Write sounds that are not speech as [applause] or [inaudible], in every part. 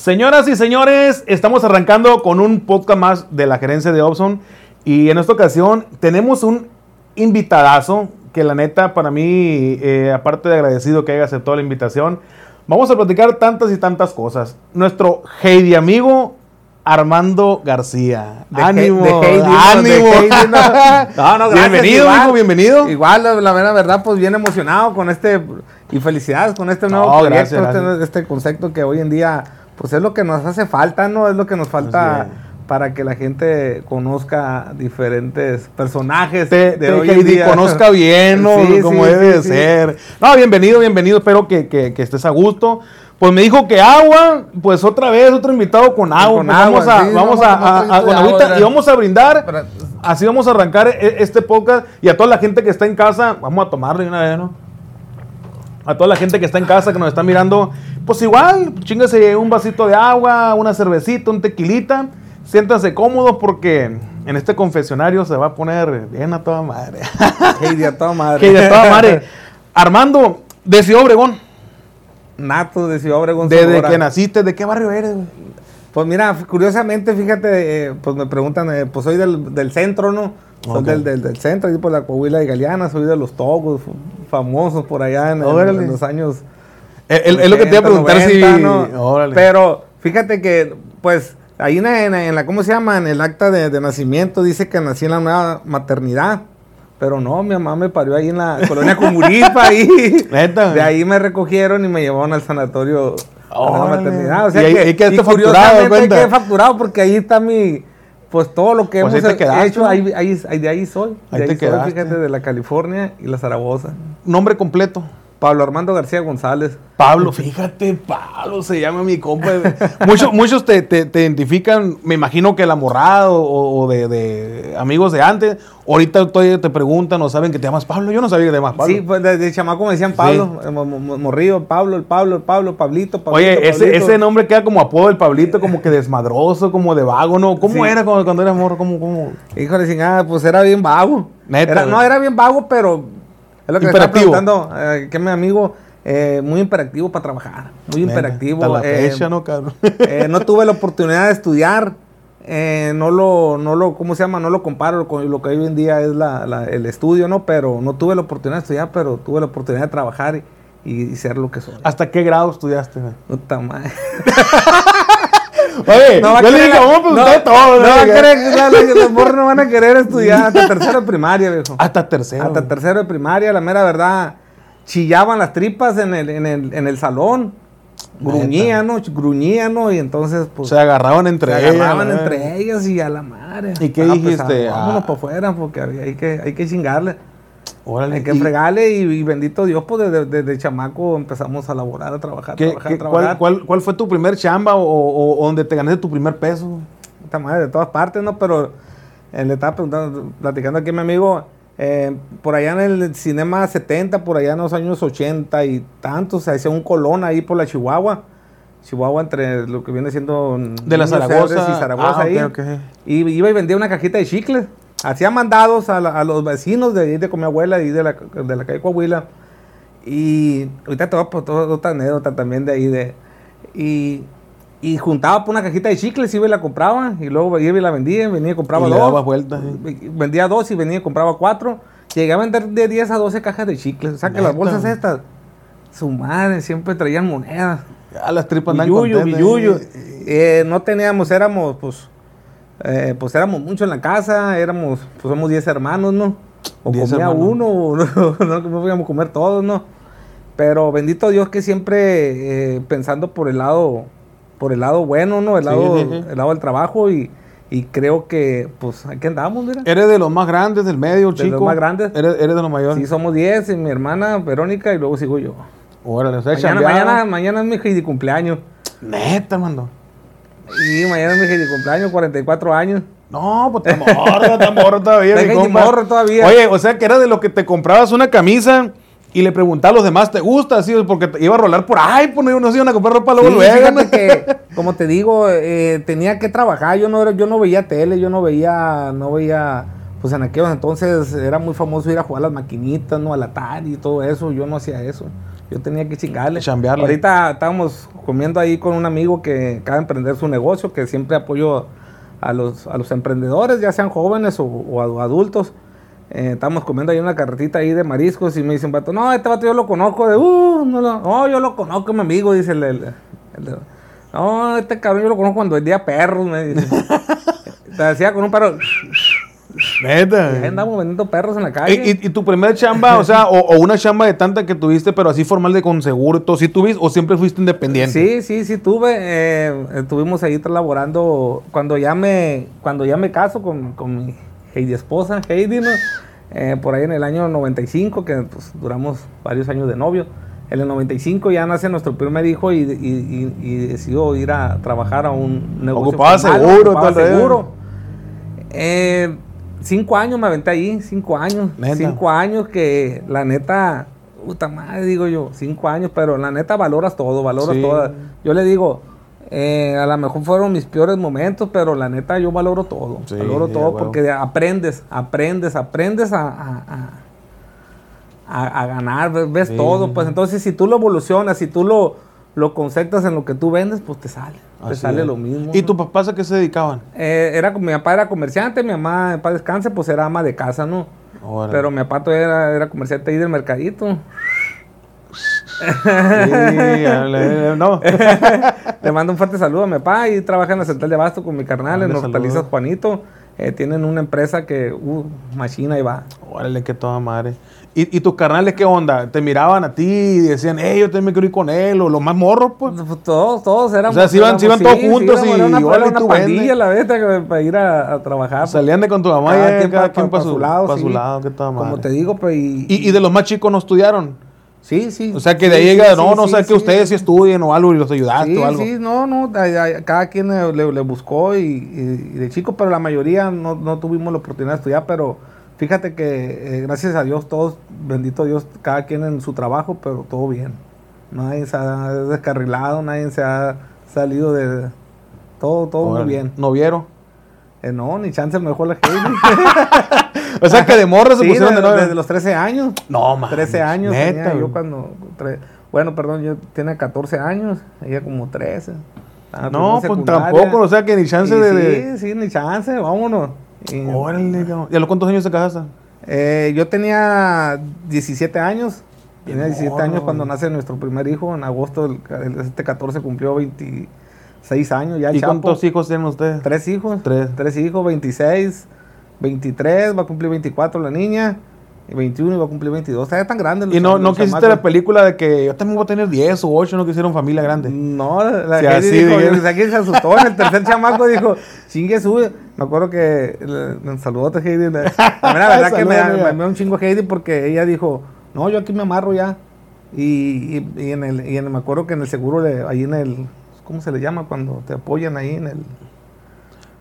Señoras y señores, estamos arrancando con un podcast más de la gerencia de Opson y en esta ocasión tenemos un invitadazo que la neta para mí, eh, aparte de agradecido que haya aceptado la invitación, vamos a platicar tantas y tantas cosas. Nuestro Heidi amigo Armando García. De ánimo, de Heidi, ánimo. de Heidi, no. [laughs] No, no, gracias, bienvenido, igual. hijo, bienvenido. Igual, la, la mera verdad, pues bien emocionado con este, y felicidades con este nuevo proyecto, gracias, este, este concepto que hoy en día, pues es lo que nos hace falta, ¿no? Es lo que nos falta para que la gente conozca diferentes personajes te, de te- hoy que en día. conozca bien, ¿no? Sí, Como sí, debe sí, de ser. No, bienvenido, bienvenido. Espero que, que- que estés a gusto. Pues me dijo que agua, pues otra vez, otro invitado con agua. Con Pues agua, vamos a, vamos a, a con de agüita y vamos a brindar. Para- Así vamos a arrancar e- este podcast. Y a toda la gente que está en casa, vamos a tomarle una vez, ¿no? A toda la gente que está en casa, que nos está mirando, pues igual, chingase un vasito de agua, una cervecita, un tequilita. Siéntanse cómodos porque en este confesionario se va a poner bien a toda madre. [laughs] Heidi, a toda madre. que de toda madre. [laughs] Armando, de Ciudad Obregón, Nato de Ciudad Obregón, desde que naciste, ¿de qué barrio eres? güey? Pues mira, curiosamente, fíjate, eh, pues me preguntan, eh, pues soy del, del centro, ¿no? Soy del, del, del centro, ahí por la Coahuila y Galeana, soy de los Togos, famosos por allá en, en- Órale. en los años. Eh, Es lo que te iba a 80, preguntar 90, si. ¿no? Pero fíjate que, pues, ahí en, en- en la, ¿cómo se llama? En el acta de, de nacimiento dice que nací en la nueva maternidad. Pero no, mi mamá me parió ahí en la colonia Comuripa, ahí. [laughs] Neta. De ahí me recogieron y me llevaron al sanatorio a la maternidad. O sea Y ahí- que, quedaste y facturado, porque ahí está mi, pues todo lo que Pues hemos te quedaste, hecho, ahí, ahí, de ahí soy. Ahí de te ahí soy, quedaste. fíjate, de la California y la Zaragoza. Nombre completo. Pablo Armando García González. Pablo, fíjate, Pablo se llama mi compa. [laughs] muchos muchos te, te- te identifican, me imagino que el amorrado o, o de, de amigos de antes. Ahorita todavía te preguntan o saben que te llamas Pablo. Yo no sabía que te llamas Pablo. Sí, pues desde chamaco me decían Pablo, eh, mo- morrillo, Pablo, el Pablo, el Pablo, Pablito, Pablito. Oye, ese, Pablito. ese nombre queda como apodo del Pablito, como que desmadroso, como de vago, ¿no? ¿Cómo Sí. era cuando, cuando eras morro? ¿Cómo, cómo? Híjole, chingada, pues era bien vago. Neta, Era- no, era bien vago, pero es lo que me estaba preguntando, eh, que mi amigo, eh, muy imperactivo para trabajar, muy imperactivo. Hasta la eh, fecha, ¿no, cabrón? no tuve la oportunidad de estudiar, no lo, no lo, ¿cómo se llama? No lo comparo con lo que hoy en día es la- la- el estudio, ¿no? Pero no tuve la oportunidad de estudiar, pero tuve la oportunidad de trabajar y, y ser lo que soy. ¿Hasta qué grado estudiaste? Puta madre. [laughs] Oye, No va a yo le dije, vamos a preguntar no, todo. No, ¿no? va a querer, los- morros no van a querer estudiar hasta tercero de primaria, viejo. Hasta tercero. Hasta tercero de primaria, la mera verdad. Chillaban las tripas en el, en el, en el salón. Gruñían, ¿no? Gruñían, ¿no? Y entonces, pues. Se agarraban entre se ellas. agarraban ¿no? entre ellas y a la madre. ¿Y qué Ah, dijiste? ah, vámonos Ah. para afuera porque hay que, hay que chingarle. Órale. Hay que ¿y y, bendito Dios, pues desde, desde chamaco empezamos a laborar, a trabajar, qué- trabajar, qué- trabajar. cuál, cuál, cuál fue tu primer chamba o, o- o donde te ganaste tu primer peso? Esta madre de todas partes, ¿no? Pero eh, le estaba preguntando, platicando aquí a mi amigo, eh, por allá en el cinema 70, por allá en los años 80 y tantos, se hacía un colón ahí por la Chihuahua. Chihuahua entre lo que viene siendo De la Zaragoza. Y Zaragoza Ah, ahí. ok, ok. Y iba y vendía una cajita de chicles. Hacía mandados a, la- a los vecinos de ahí de con mi abuela y de la, de la calle Coahuila. Y ahorita te voy a otra anécdota también de ahí de... Y, y juntaba por una cajita de chicles, iba y la compraba. Y luego iba y la vendía, venía y compraba Y le dos. daba vueltas, sí. Vendía dos y venía y compraba cuatro. Llegué a vender de 10 a 12 cajas de chicles. O sea que las bolsas estas, su madre, siempre traían monedas. Ya las tripas andan Billuyo, billuyo. ¿eh? Eh, no teníamos, éramos, pues, eh, pues éramos mucho en la casa, éramos, pues somos 10 hermanos, ¿no? O 10 comía hermanos. uno, [laughs] o no, no, no podíamos comer todos, ¿no? Pero bendito Dios que siempre eh, pensando por el lado, por el lado bueno, ¿no? El Sí, lado, sí, sí. el lado del trabajo y, y creo que, pues, aquí andamos, mira. Eres de los más grandes del medio, De chico. los más grandes. Eres, eres de los mayores. Sí, somos 10, y mi hermana Verónica y luego sigo yo. Órale, o sea, Mañana, mañana, mañana es mi cumpleaños. Neta, mando. Y mañana es mi Heidi cumpleaños, 44 años. No, pues te morro, te morro todavía. [laughs] Está mi Heidi compa. morro todavía. Oye, o sea que era de lo que te comprabas una camisa y le preguntaba a los demás, ¿te gusta? Así, porque te iba a rolar por ahí, pues no, no se iban a comprar ropa luego Sí, luego. que, [laughs] como te digo, eh, tenía que trabajar. Yo no, yo no veía tele, yo no veía, no veía, pues en aquellos entonces era muy famoso ir a jugar a las maquinitas, ¿no? Al Atari y todo eso. Yo no hacía eso. Yo tenía que chingarle. Chambearle. Ahorita estábamos comiendo ahí con un amigo que acaba de emprender su negocio, que siempre apoyo a los, a los emprendedores, ya sean jóvenes o, o adu- adultos. Eh, estábamos comiendo ahí una carretita ahí de mariscos y me dicen, vato, no, este vato yo lo conozco, de, uh, no, lo- no, yo lo conozco, mi amigo, dice el, el- el de- no, este cabrón yo lo conozco cuando vendía perros, me dice. [laughs] Te decía con un perro, Neta. ahí andamos vendiendo perros en la calle. ¿Y, y, y tu primer chamba, o sea, o, o una chamba de tanta que tuviste, pero así formal de con seguro todo, ¿sí tuviste o siempre fuiste independiente? Sí, sí, sí tuve. eh, estuvimos ahí laborando. Cuando ya me, cuando ya me caso con, con mi Heidi esposa, Heidi, ¿no? Eh, por ahí en el año 95, que pues, duramos varios años de novio. En el 95 ya nace nuestro primer hijo y, y, y- y decidió ir a trabajar a un negocio. Ocupaba formal, seguro, ocupaba tal vez. seguro. Eh, cinco años me aventé ahí, cinco años. Neta. Cinco años que la neta, puta madre, digo yo, cinco años, pero la neta valoras todo, valoras Sí. todo. Yo le digo, eh, a lo mejor fueron mis peores momentos, pero la neta yo valoro todo. Sí, valoro sí, todo porque aprendes, aprendes, aprendes a, a- a- a- ganar, ves, todo. Pues entonces si tú lo evolucionas, si tú lo, lo conceptas en lo que tú vendes, pues te sale. te sale es. lo mismo. ¿Y ¿no? tus papás a qué se dedicaban? Eh, era, mi papá era comerciante, mi mamá, paz descanse, pues era ama de casa, ¿no? Órale. Pero mi papá todavía era, era comerciante ahí del mercadito. Sí, no. [laughs] Le mando un fuerte saludo a mi papá y trabaja en la central de abasto con mi carnal, en Hortalizas. Juanito. Eh, tienen una empresa que, uh, machina y va. Órale, que toda madre. ¿Y, ¿Y tus carnales qué onda? ¿Te miraban a ti y decían, hey, yo también quiero ir con él? ¿O los más morros, pues? Pues, Todos, todos éramos. O sea, se iban- éramos- iban todos juntos éramos- y, una, era una tú pandilla la vez para ir a, a trabajar. pues. Salían de con tu mamá Cada y quien cada pa- quien pa- para pa su, lado, pa' su sí. lado, que toda madre. Como te digo, pues. Y, ¿Y, y de los más chicos no estudiaron? Sí, sí. O sea, que de ahí sí, llega, sí, no, no sí, sé, que ustedes sí estudien o algo y los ayudaste o algo. sí, no, no, cada quien le, le- buscó y, y- de chico, pero la mayoría no, no tuvimos la oportunidad de estudiar, pero fíjate que eh, gracias a Dios todos, bendito Dios, cada quien en su trabajo, pero todo bien. Nadie se ha descarrilado, nadie se ha salido de... Todo, todo muy Órale. bien. ¿Noviero? Eh, no, ni chance mejor la Heidi. [laughs] O sea, que de morra se Sí, pusieron de de- novio. desde los 13 años. No, man. 13 años Neta, tenía yo cuando... tre- bueno, perdón, yo tenía 14 años, ella como 13. Estaba No, en pues tampoco, o sea, que ni chance Y de... Sí, sí, ni chance, vámonos. Y, Órale, cabrón. ¿Y a los cuántos años te casaste? eh, yo tenía 17 años. Tenía 17 morro, años cuando nace nuestro primer hijo. En agosto del, del- este 14 cumplió 26 años ya ¿Y Chapo. cuántos hijos tienen ustedes? Tres hijos. Tres. Tres hijos, 26, 23, va a cumplir 24 la niña. Y 21 y va a cumplir 22. Está tan grande. Y no, no quisiste la película de que yo también voy a tener 10 o 8, no quisieron familia grande. No, la, la Heidi así dijo, aquí se asustó en el tercer [laughs] chamaco, dijo, chingue sube. Me acuerdo que, Heidi. le- A mí la verdad que me, [laughs] me, me da un chingo Heidi porque ella dijo, no, yo aquí me amarro ya. Y, y, y en el, y en- me acuerdo que en el seguro, le- ahí en el, ¿cómo se le llama? Cuando te apoyan ahí en el,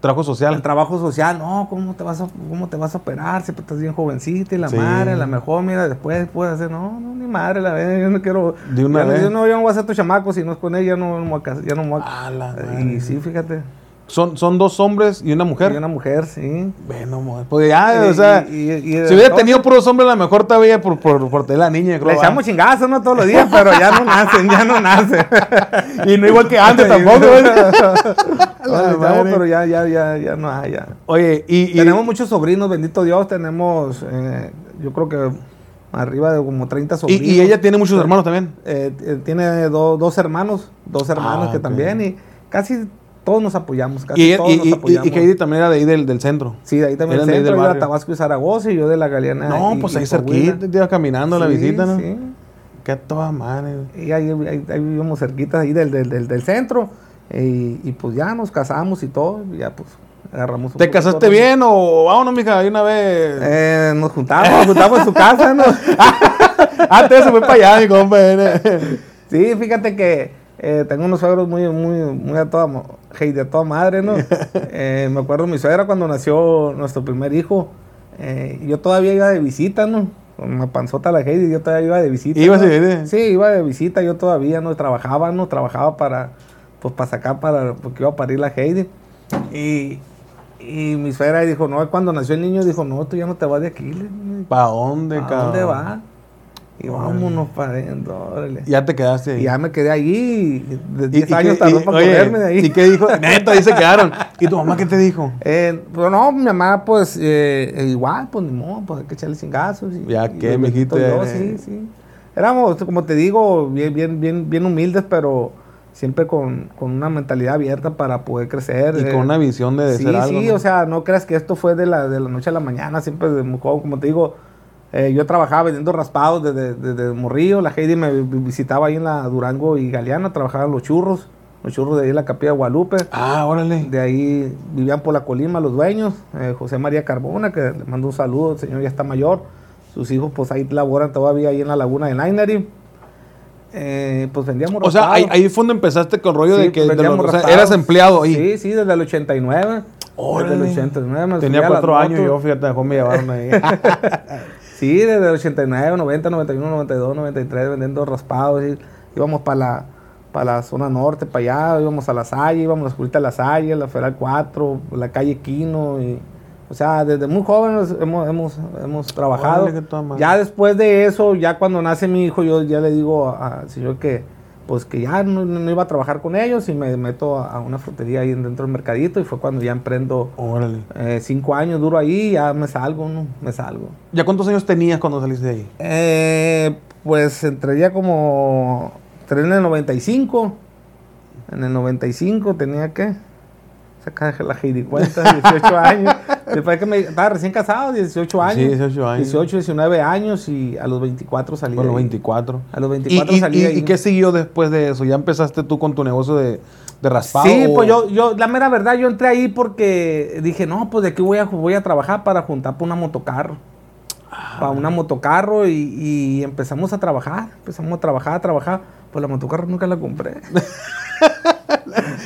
Trabajo el social. trabajo social, no, ¿cómo te vas a, cómo te vas a operar? Si estás bien jovencita y la Sí. madre, la mejor, mira, después puedes hacer, no, no, ni madre, la verdad, yo no quiero, De una vez. yo no, yo no voy a ser tu chamaco, si no es con ella, no, casar, ya no me voy a la Y madre. sí, fíjate, Son, son dos hombres y una mujer. y una mujer, sí. Bueno. Pues ya, Y- o sea, y- si hubiera tenido puros hombres, a lo mejor todavía por, por, por tener la niña. Le creo, ¿va? echamos chingazos, ¿no? Todos los días, [laughs] pero ya no nacen, ya no nacen. [laughs] Y no igual que antes [laughs] tampoco. Le la echamos, pero ya, ya, ya, ya no hay, ya. Oye, y, Tenemos muchos sobrinos, bendito Dios, tenemos, eh, yo creo que arriba de como 30 y, sobrinos. y ella tiene muchos hermanos también. Eh, eh, tiene do- dos hermanos, dos hermanos Ah, que también, y casi todos nos apoyamos, casi Y, todos y, nos y, apoyamos. y Heidi también era de ahí del, del centro. Sí, de ahí también del centro, yo era. Tabasco y Zaragoza, y yo de la Galeana. No, pues ahí cerquita, te iba caminando a la visita, ¿no? Sí, Qué toda madre. y ahí, ahí, ahí vivimos cerquita ahí del, del, del, del centro, y, y pues ya nos casamos y todo, y ya pues agarramos un ¿Te casaste bien o vámonos, mija, ahí una vez? Eh, nos juntamos, nos juntamos en su casa, ¿no? [laughs] Antes se fue para allá, mi compa. ¿eh? Sí, fíjate que eh, tengo unos suegros muy, muy, muy a toda, hey, de toda madre, ¿no? [laughs] Eh, me acuerdo mi suegra cuando nació nuestro primer hijo. eh, yo todavía iba de visita, ¿no? Con una panzota la Heidi, yo todavía iba de visita. ¿Ibas ¿no? de? Sí, iba de visita, yo todavía no trabajaba, no trabajaba para, pues para sacar para, porque iba a parir la Heidi. Y, y mi suegra dijo, no, cuando nació el niño, dijo, no, tú ya no te vas de aquí. ¿Para dónde, ¿A cabrón? dónde va? Y vámonos para adentro, órale. Ya te quedaste ahí. Y ya me quedé ahí. De ¿Y- 10 y años tardó y- para oye, correrme de ahí. ¿Y qué dijo? [laughs] Neta, ahí se quedaron. ¿Y tu mamá qué te dijo? Eh, pues no, mi mamá, pues eh, igual, pues ni modo, pues hay que echarle cingazos. Y, Ya que, mijito, sí, sí. Éramos, como te digo, bien, bien, bien, bien humildes, pero siempre con, con una mentalidad abierta para poder crecer. Y eh. con una visión de, de sí, ser algo. sí, ¿no? o sea, no creas que esto fue de la, de la noche a la mañana, siempre de muy joven, como te digo, eh, yo trabajaba vendiendo raspados desde, desde Morrillo, la Heidi me vi- visitaba ahí en la Durango y Galeana, trabajaba en los churros, los churros de ahí en la Capilla de Guadalupe. Ah, órale. De ahí vivían por la colima los dueños, eh, José María Carbona, que le mando un saludo, el señor ya está mayor. Sus hijos pues ahí laboran todavía ahí en la laguna de Nainari. Eh, pues vendíamos O sea, ahí, raspados. ahí fue donde empezaste con el rollo Sí, de que de los- o sea, raspados. eras empleado ahí. Sí, sí, desde el 89. Órale. Desde el 89 me Tenía cuatro años motos. yo, fíjate, mejor me llevaron ahí. [laughs] Sí, desde el 89, 90, 91, 92, 93, vendiendo raspados. y íbamos para la, para la zona norte, para allá, íbamos a La Salle, íbamos a la escuelita de La Salle, la Federal 4, la calle Quino. Y, o sea, desde muy jóvenes hemos, hemos, hemos trabajado. Ya después de eso, ya cuando nace mi hijo, yo ya le digo al señor que pues que ya no, no iba a trabajar con ellos y me meto a, una frutería ahí dentro del mercadito y fue cuando ya emprendo órale. eh, cinco años duro ahí, ya me salgo, ¿no? Me salgo. ¿Ya cuántos años tenías cuando saliste de ahí? Eh, pues entraría como. Entré en el 95. En el 95 tenía que. Sacar la cuenta, 18 [laughs] años. Después que me. Estaba recién casado, 18 años. Sí, 18 años. 18, 19 años y a los 24 salí. De los ahí. 24. A los ¿Y, 24 y, salí. y- qué siguió después de eso? ¿Ya empezaste tú con tu negocio de, de raspado? Sí, o- pues yo, yo, la mera verdad, yo entré ahí porque dije, no, pues de aquí voy a, voy a trabajar para juntar para una motocarro. Para una motocarro y, y empezamos a trabajar, empezamos a trabajar, a trabajar. Pues la motocarro nunca la compré. [laughs]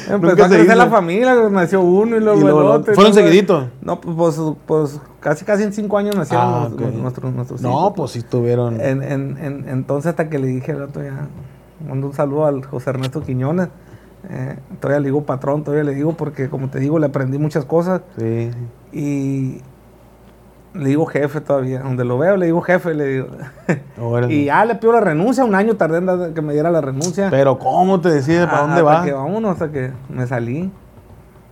Empezó a crecer hizo. la familia, nació uno y luego, Y el luego el otro. ¿Fueron seguiditos? No, pues, pues, pues, casi casi en cinco años nacieron Ah, los- ok. los- nuestros, nuestros No, hijos. pues sí estuvieron. En, en- en- entonces hasta que le dije al otro ya, mando un saludo al José Ernesto Quiñones. eh, todavía le digo patrón, todavía le digo porque como te digo le aprendí muchas cosas Sí. y le digo jefe todavía. Donde lo veo le digo jefe, le digo. Órale. [laughs] y ya le pido la renuncia, un año tardé en que me diera la renuncia. Pero ¿cómo te decides para Ah, dónde hasta vas? que vámonos, hasta que me salí.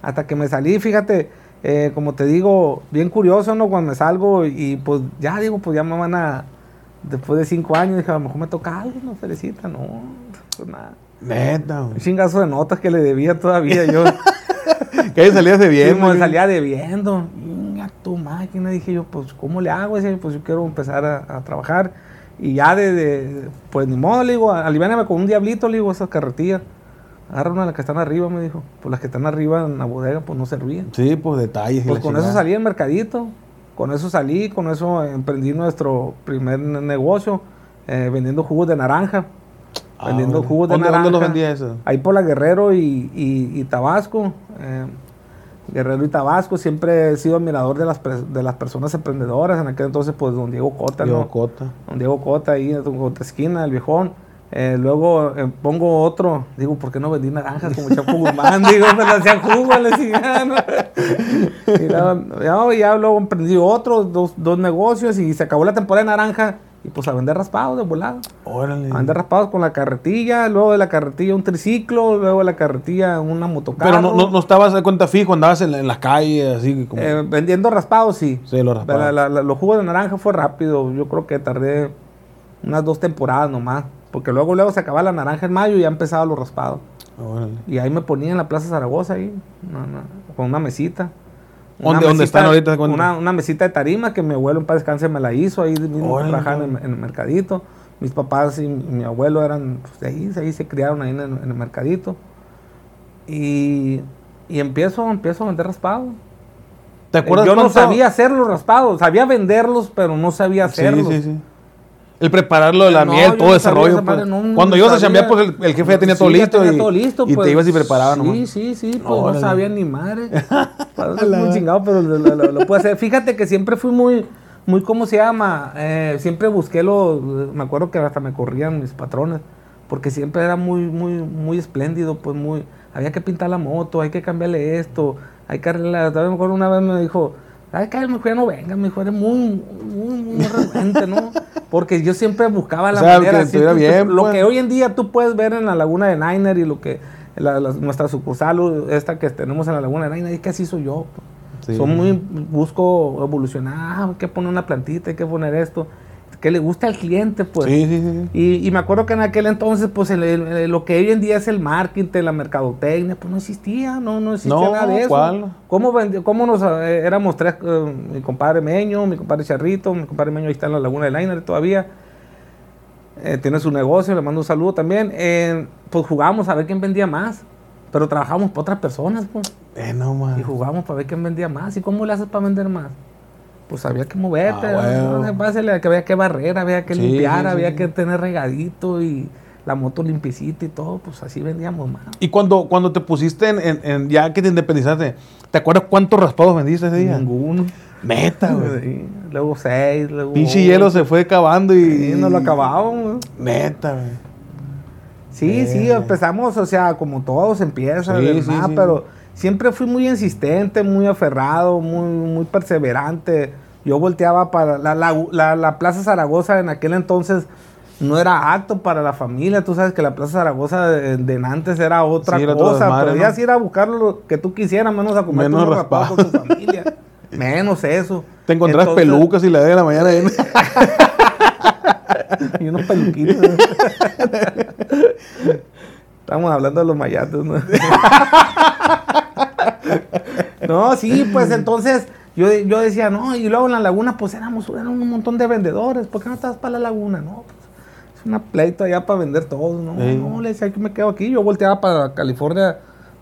Hasta que me salí, fíjate, eh, como te digo, bien curioso, ¿no? Cuando me salgo y pues ya digo, pues ya me van a, después de cinco años, dije, a lo mejor me toca algo, no, felicita, no, pues nada. Neta, Un chingazo de notas que le debía todavía yo. [laughs] Que ahí salías de bien, Sí, me güey. salía debiendo. Tu máquina, dije yo, pues, ¿cómo le hago? Pues, yo quiero empezar a, a trabajar. Y ya de, de- pues, ni modo, le digo, aliviáname con un diablito, le digo, esas carretillas. Agarra una de las que están arriba, me dijo. Pues las que están arriba en la bodega, pues, no servían. Sí, pues detalles. Pues con eso salí al mercadito. Con eso salí, con eso emprendí nuestro primer ne- negocio, eh, vendiendo jugos de naranja. Ah, vendiendo jugos de ¿Dónde, naranja. ¿Dónde los vendía eso? Ahí por la Guerrero y, y- y Tabasco. eh, Guerrero y Tabasco. Siempre he sido admirador de las, de las personas emprendedoras. En aquel entonces, pues, don Diego Cota, Diego ¿no? Cota. Don Diego Cota ahí en otra esquina, el viejón. Eh, luego eh, pongo otro. Digo, ¿por qué no vendí naranjas como Chapo Guzmán? [laughs] Digo, me lo hacían jugo, le. Y luego, ya, ya luego emprendí otro, dos, dos negocios y se acabó la temporada de naranja. Y pues a vender raspados de volada. Órale. A vender raspados con la carretilla, luego de la carretilla un triciclo, luego de la carretilla una motocarro. Pero no, no, no estabas de cuenta fijo, andabas en, la- en las calles, así como. Eh, vendiendo raspados, sí. sí, los raspados. La- la- la- los jugos de naranja fue rápido. Yo creo que tardé unas dos temporadas nomás. Porque luego, luego se acababa la naranja en mayo y ya empezaba los raspados. Órale. Y ahí me ponía en la Plaza Zaragoza ahí, una- una- con una mesita. ¿Dónde- mesita- están ahorita? Una, una mesita de tarima que mi abuelo en paz descanse me la hizo ahí mismo Órale, trabajando en, en el mercadito. Mis papás y mi abuelo eran pues, de ahí, ahí se criaron ahí en el, en el mercadito. Y, y empiezo, empiezo a vender raspados. ¿Te acuerdas Yo no sabía hacer los raspados, sabía venderlos, pero no sabía Sí, hacerlos. sí, sí. El prepararlo de la No, miel, todo no ese rollo. pues. no, no Cuando ibas a chambear, pues el, el jefe ya tenía Sí, todo ya listo. tenía y, todo listo, y pues. te ibas y preparabas Sí, nomás. sí, sí, pues no sabía ni madre. [laughs] Pues, muy chingado, pero lo, lo- lo- lo puedo hacer. Fíjate que siempre fui muy, muy, ¿cómo se llama? Eh, siempre busqué lo, me acuerdo que hasta me corrían mis patrones, porque siempre era muy, muy, muy espléndido, pues muy, había que pintar la moto, hay que cambiarle esto, hay que arreglar, todavía me acuerdo una vez me dijo, ay, que mejor ya no venga, mejor eres muy, muy, muy renuente, ¿no? Porque yo siempre buscaba la O sea, manera. que sí, estuviera tú- bien, lo pues. que hoy en día tú puedes ver en la Laguna de Niner y lo que la- la- nuestra sucursal, esta que tenemos en la Laguna de Niner, es que así soy yo. pues. Sí. Son muy, busco evolucionar, ah, hay que poner una plantita, hay que poner esto, que le gusta al cliente, pues. Sí, sí, sí. Y, y me acuerdo que en aquel entonces, pues el- el- lo que hoy en día es el marketing, la mercadotecnia, pues no existía, no, no existía No, nada de eso. ¿cuál? ¿Cómo, vendi- cómo nos eh, éramos tres, eh, mi compadre Meño, mi compadre Charrito, mi compadre Meño ahí está en la Laguna de Liner todavía, eh, tiene su negocio, le mando un saludo también, pues jugábamos a ver quién vendía más, pero trabajamos para otras personas, pues. Eh, no, man. Y jugábamos para ver quién vendía más. ¿Y cómo le haces para vender más? Pues había que moverte, Ah, ¿no? huevo. Pásale, que había que barrer, había que Sí, limpiar, sí, había sí. que tener regadito y la moto limpiecita y todo, pues así vendíamos más. Y cuando, cuando te pusiste en, en- en- ya que te independizaste, ¿te acuerdas cuántos raspados vendiste ese día? Ninguno. Neta, güey. Sí, Luego seis, luego. Pinche hielo se fue acabando y. No lo acabábamos. Neta, güey. Sí, sí, empezamos, o sea, como todos empieza, Sí, ¿verdad? sí, sí. pero siempre fui muy insistente, muy aferrado, muy, muy perseverante. Yo volteaba para la, la, la- la Plaza Zaragoza en aquel entonces no era apto para la familia. Tú sabes que la Plaza Zaragoza de, de antes era otra era cosa. desmadre, Podías ¿no? ir a buscar lo que tú quisieras, menos a comer Menos unos raspados con raspado. tu familia. menos eso. [laughs] Te encontrás Entonces- pelucas y la de la mañana. [laughs] [laughs] y unos peluquitos. [laughs] Estamos hablando de los mayates, ¿no? [laughs] no, sí, pues entonces yo, yo decía, no, y luego en la laguna, pues éramos eran un montón de vendedores, ¿por qué no estás para la laguna? No, pues es una pleito allá para vender todo, ¿no? Sí. No, le decía que me quedo aquí. Yo volteaba para California,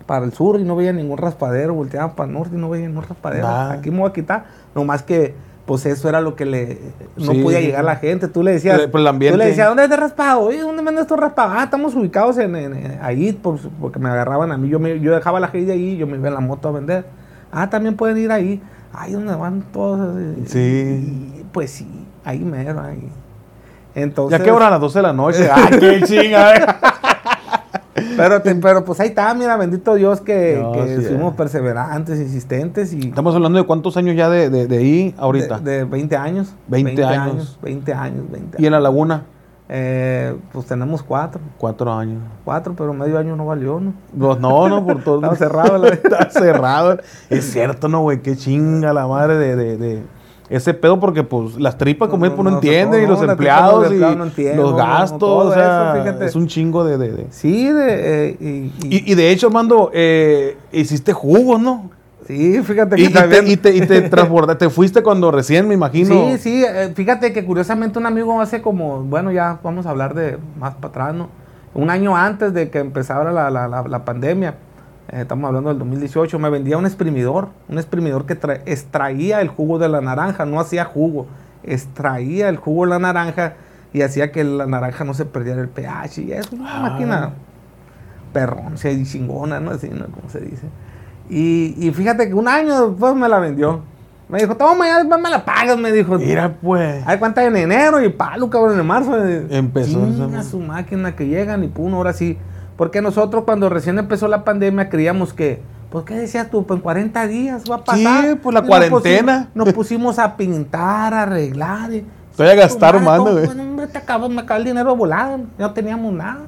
para el sur y no veía ningún raspadero, volteaba para el norte y no veía ningún raspadero. Aquí me voy a quitar, nomás que. Pues eso era lo que le... No Sí, podía llegar sí. la gente. Tú le decías... Por el ambiente. Tú le decías, ¿dónde es de raspado? Oye, ¿dónde vendes tu raspado? Ah, estamos ubicados en, en- en- ahí, por porque me agarraban a mí. Yo, me, yo dejaba la gente ahí, yo me iba en la moto a vender. Ah, también pueden ir ahí. Ahí donde van todos. eh, Sí. y, pues sí, ahí mero, ahí. Entonces, ya que ahora a las 12 de la noche. [laughs] ¡Ay, qué chinga! Pero, te- pero pues ahí está, mira, bendito Dios que, No, que sí, fuimos eh. perseverantes, insistentes y... Estamos hablando de cuántos años ya de, de, de ahí ahorita. De, de 20 años. 20 años. 20 años, 20 y en años. la laguna, Eh, pues tenemos cuatro. cuatro años. Cuatro, pero medio año no valió, ¿no? Pues no, no, por [laughs] todo. Estaba cerrado, la- [laughs] Está cerrado. Es cierto, ¿no, güey? Qué chinga la madre de, de, de ese pedo, porque pues las tripas, como No, pues no, no, entienden, y los empleados, y los gastos, todo o sea, eso, fíjate. es un chingo de... de, de- Sí, de, eh, y, y- Y, y de hecho, Armando, eh, hiciste jugos, ¿no? sí, fíjate que Y, y también... te, y, te, y te [laughs] transbordaste, te fuiste cuando recién, me imagino. Sí, sí, eh, fíjate que curiosamente un amigo hace como, bueno, ya vamos a hablar de más para atrás, ¿no? Un año antes de que empezara la, la- la- la pandemia, eh, estamos hablando del 2018, me vendía un exprimidor, un exprimidor que tra- extraía el jugo de la naranja, no hacía jugo, extraía el jugo de la naranja y hacía que la naranja no se perdiera el pH y es una Ah. máquina perrón, se chingona, ¿no? Así, ¿no? Como se dice. Y, y fíjate que un año después me la vendió. Me dijo, toma, ya después me la pagas, me dijo. Mira, pues. Hay cuenta en enero y palo, cabrón, en marzo. eh, Empezó esa- su máquina que llegan y pum, ahora sí. Porque nosotros cuando recién empezó la pandemia creíamos que, pues, ¿qué decías tú? Pues en 40 días va a Sí, pasar. pues, la Y nos cuarentena. pusimos- Nos pusimos a pintar, a arreglar. Y, [laughs] Estoy a gastar, Madre, mano, todo, güey. bueno, hombre, te acabó, me acabó el dinero volado. No teníamos nada.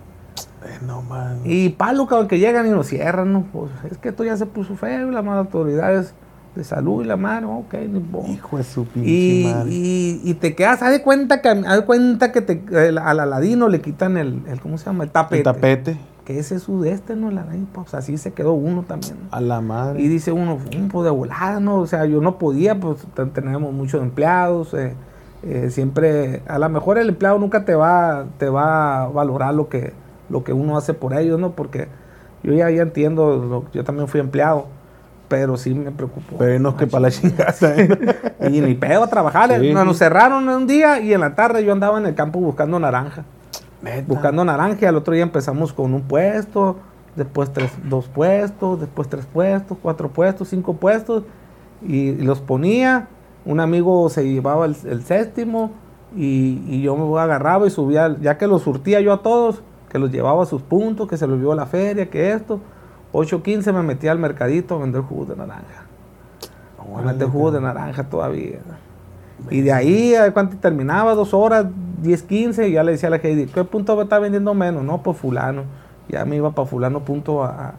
Eh, no, man. Y palo, cabrón, que llegan y nos cierran, ¿no? Pues es que esto ya se puso feo, las malas autoridades de salud y la mano, ok, ni modo. Hijo de su pinche Y, madre. y, y te quedas, haz de cuenta que, haz de cuenta que te, el- al aladino le quitan el, el, ¿cómo se llama? El tapete. El tapete. Que ese es sudeste, ¿no? El aladino, pues así se quedó uno también. ¿no? A la madre. Y dice uno, "Fum, pues de volada, ¿no? O sea, yo no podía, pues te- tenemos muchos empleados. eh, eh, siempre, a lo mejor el empleado nunca te va, te va a valorar lo que, lo que uno hace por ellos, ¿no? Porque yo ya, ya entiendo, lo- yo también fui empleado, pero sí me preocupó. Pero no es que para la chingada. [laughs] Y ni pedo a trabajar. Sí. Nos cerraron un día y en la tarde yo andaba en el campo buscando naranja. Buscando naranja al otro día empezamos con un puesto, después tres, dos puestos, después tres puestos, cuatro puestos, cinco puestos. Y, y los ponía. Un amigo se llevaba el, el séptimo y, y yo me agarraba y subía, ya que los surtía yo a todos, que los llevaba a sus puntos, que se los llevó a la feria, que esto. 8.15 me metía al mercadito a vender jugos de naranja. A Órale, meter jugo de naranja todavía. Y de ahí, ¿a cuánto terminaba? Dos horas, 10, 15, y ya le decía a la Heidi, ¿qué punto está vendiendo menos? No, pues fulano. Ya me iba para fulano punto a,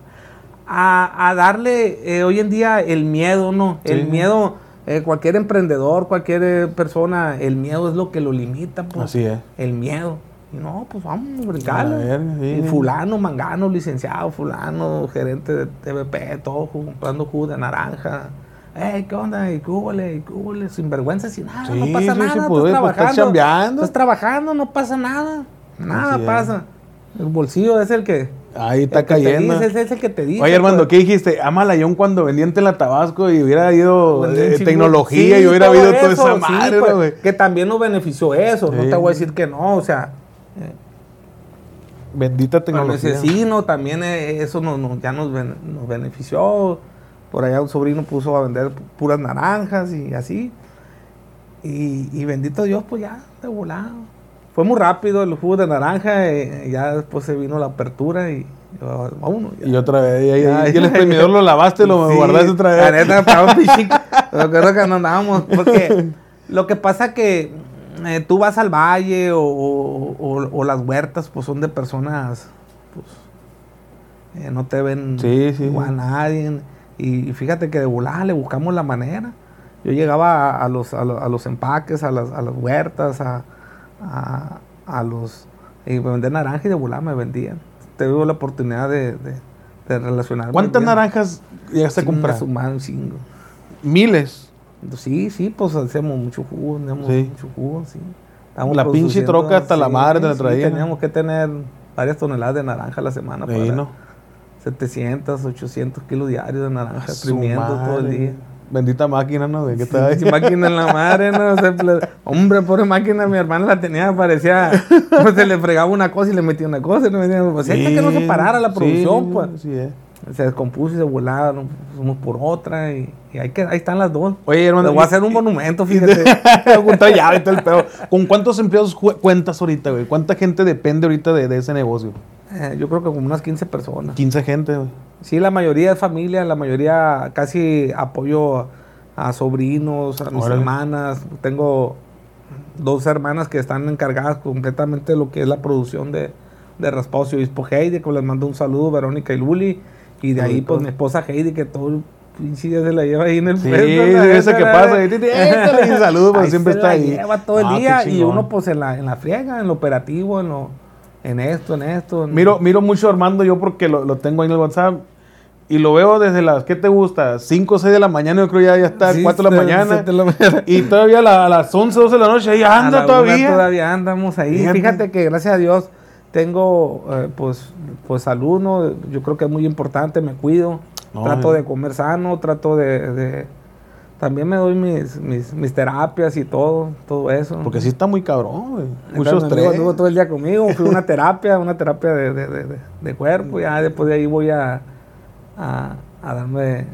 a, a darle eh, hoy en día el miedo, ¿no? El miedo, eh, cualquier emprendedor, cualquier eh, persona, el miedo es lo que lo limita, pues. Así es. El miedo. Y no, pues vamos, A brincarle. sí. Y fulano, mangano, licenciado, fulano, gerente de TVP, todo comprando jugo de naranja. Ey, ¿qué onda? Y cúbole, y cúbole, sin vergüenza, sin nada, Sí, no pasa sí, nada, sí, estás pues, pues, estás trabajando. Estás trabajando, no pasa nada. Nada Así es. pasa. El bolsillo es el que, Ahí está el cayendo. dice, es el que te dice. Oye, Armando, pues. ¿qué dijiste? Ama Layón cuando vendía en la Tabasco y hubiera ido eh, tecnología y hubiera habido toda eso, esa sí, madre, pues, ¿no, güey. Que también nos benefició eso, no te voy a decir que no, o sea. eh, Bendita Pero tecnología. ese vecino también eh, eso nos, nos- ya nos, ben- nos benefició. Por allá un sobrino puso a vender pu- puras naranjas y así. Y, y bendito Dios, pues ya, de volado. Fue muy rápido el jugo de naranja, eh, ya después se vino la apertura y. Y otra vez, y, Ya, y el exprimidor lo lavaste, lo [laughs] Sí, guardaste otra La vez. neta, [laughs] para un que no andábamos. Porque lo que pasa que eh, tú vas al valle o, o- o- o las huertas, pues son de personas, pues, eh, no te ven Sí, sí, a nadie. Y, fíjate que de volada le buscamos la manera. Yo llegaba a, a los, a, los, a los empaques, a las, a las huertas, a, los... Y me vendían naranja y de volada me vendían. Tuve la oportunidad de, de, de relacionarme. ¿Cuántas bien. naranjas llegaste a comprar? Miles. Sí, sí, pues hacemos mucho jugo, tenemos Sí. mucho jugo, sí. La pinche troca hasta la madre te la traían. Teníamos que tener varias toneladas de naranja a la semana para ¿no? 700, 800 kilos diarios de naranja, exprimiendo todo el día. Bendita máquina, ¿no? ¿De qué estaba ahí? Máquina en la madre, ¿no? Se Hombre, pobre máquina, mi hermana la tenía, parecía, pues se le fregaba una cosa y le metía una cosa, y le metía, pues que no se parara la producción, sí, pues. sí, eh. Se descompuso y se volaba, fuimos por otra y, y ahí, que, ahí están las dos. Oye, hermano. Voy a hacer un monumento, fíjate. Con toda llave y todo el pedo. ¿Con cuántos empleados cu- cuentas ahorita, güey? ¿Cuánta gente depende ahorita de, de ese negocio? Eh, yo creo que como unas 15 personas. 15 gente, güey. Sí, la mayoría es familia, la mayoría casi apoyo a, sobrinos, a mis Órale. hermanas. Tengo dos hermanas que están encargadas completamente de lo que es la producción de, de Raspados y Obispo Heidi, que les mando un saludo, Verónica y Luli. Y de ahí, pues mi esposa Heidi, que todo el pinche día se la lleva ahí en el Sí, ese neta, que pasa. [laughs] échale Ahí siempre se está la ahí. lleva todo el Ah, qué día y chingón. uno pues en la, en la friega, en lo operativo, en lo en esto, en esto. en- Miro, miro mucho a Armando yo porque lo, lo tengo ahí en el WhatsApp. Y lo veo desde las, ¿qué te gusta? 5 o 6 de la mañana, yo creo ya, ya está, Sí, 4 de la mañana. se te lo- Y todavía a, la- a las 11, 12 de la noche, ahí A anda la todavía. todavía andamos ahí. Fíjate. Fíjate. que gracias a Dios tengo eh, pues, pues salud, ¿no? Yo creo que es muy importante, me cuido. No, trato eh. de comer sano, trato de... de- también me doy mis, mis, mis terapias y todo, todo eso. Porque sí está muy cabrón, güey. Mucho Entonces, mi amigo estrés. estuvo todo el día conmigo, fui a una terapia, una terapia de, de, de, de- de cuerpo, ya después de ahí voy a, a, a darme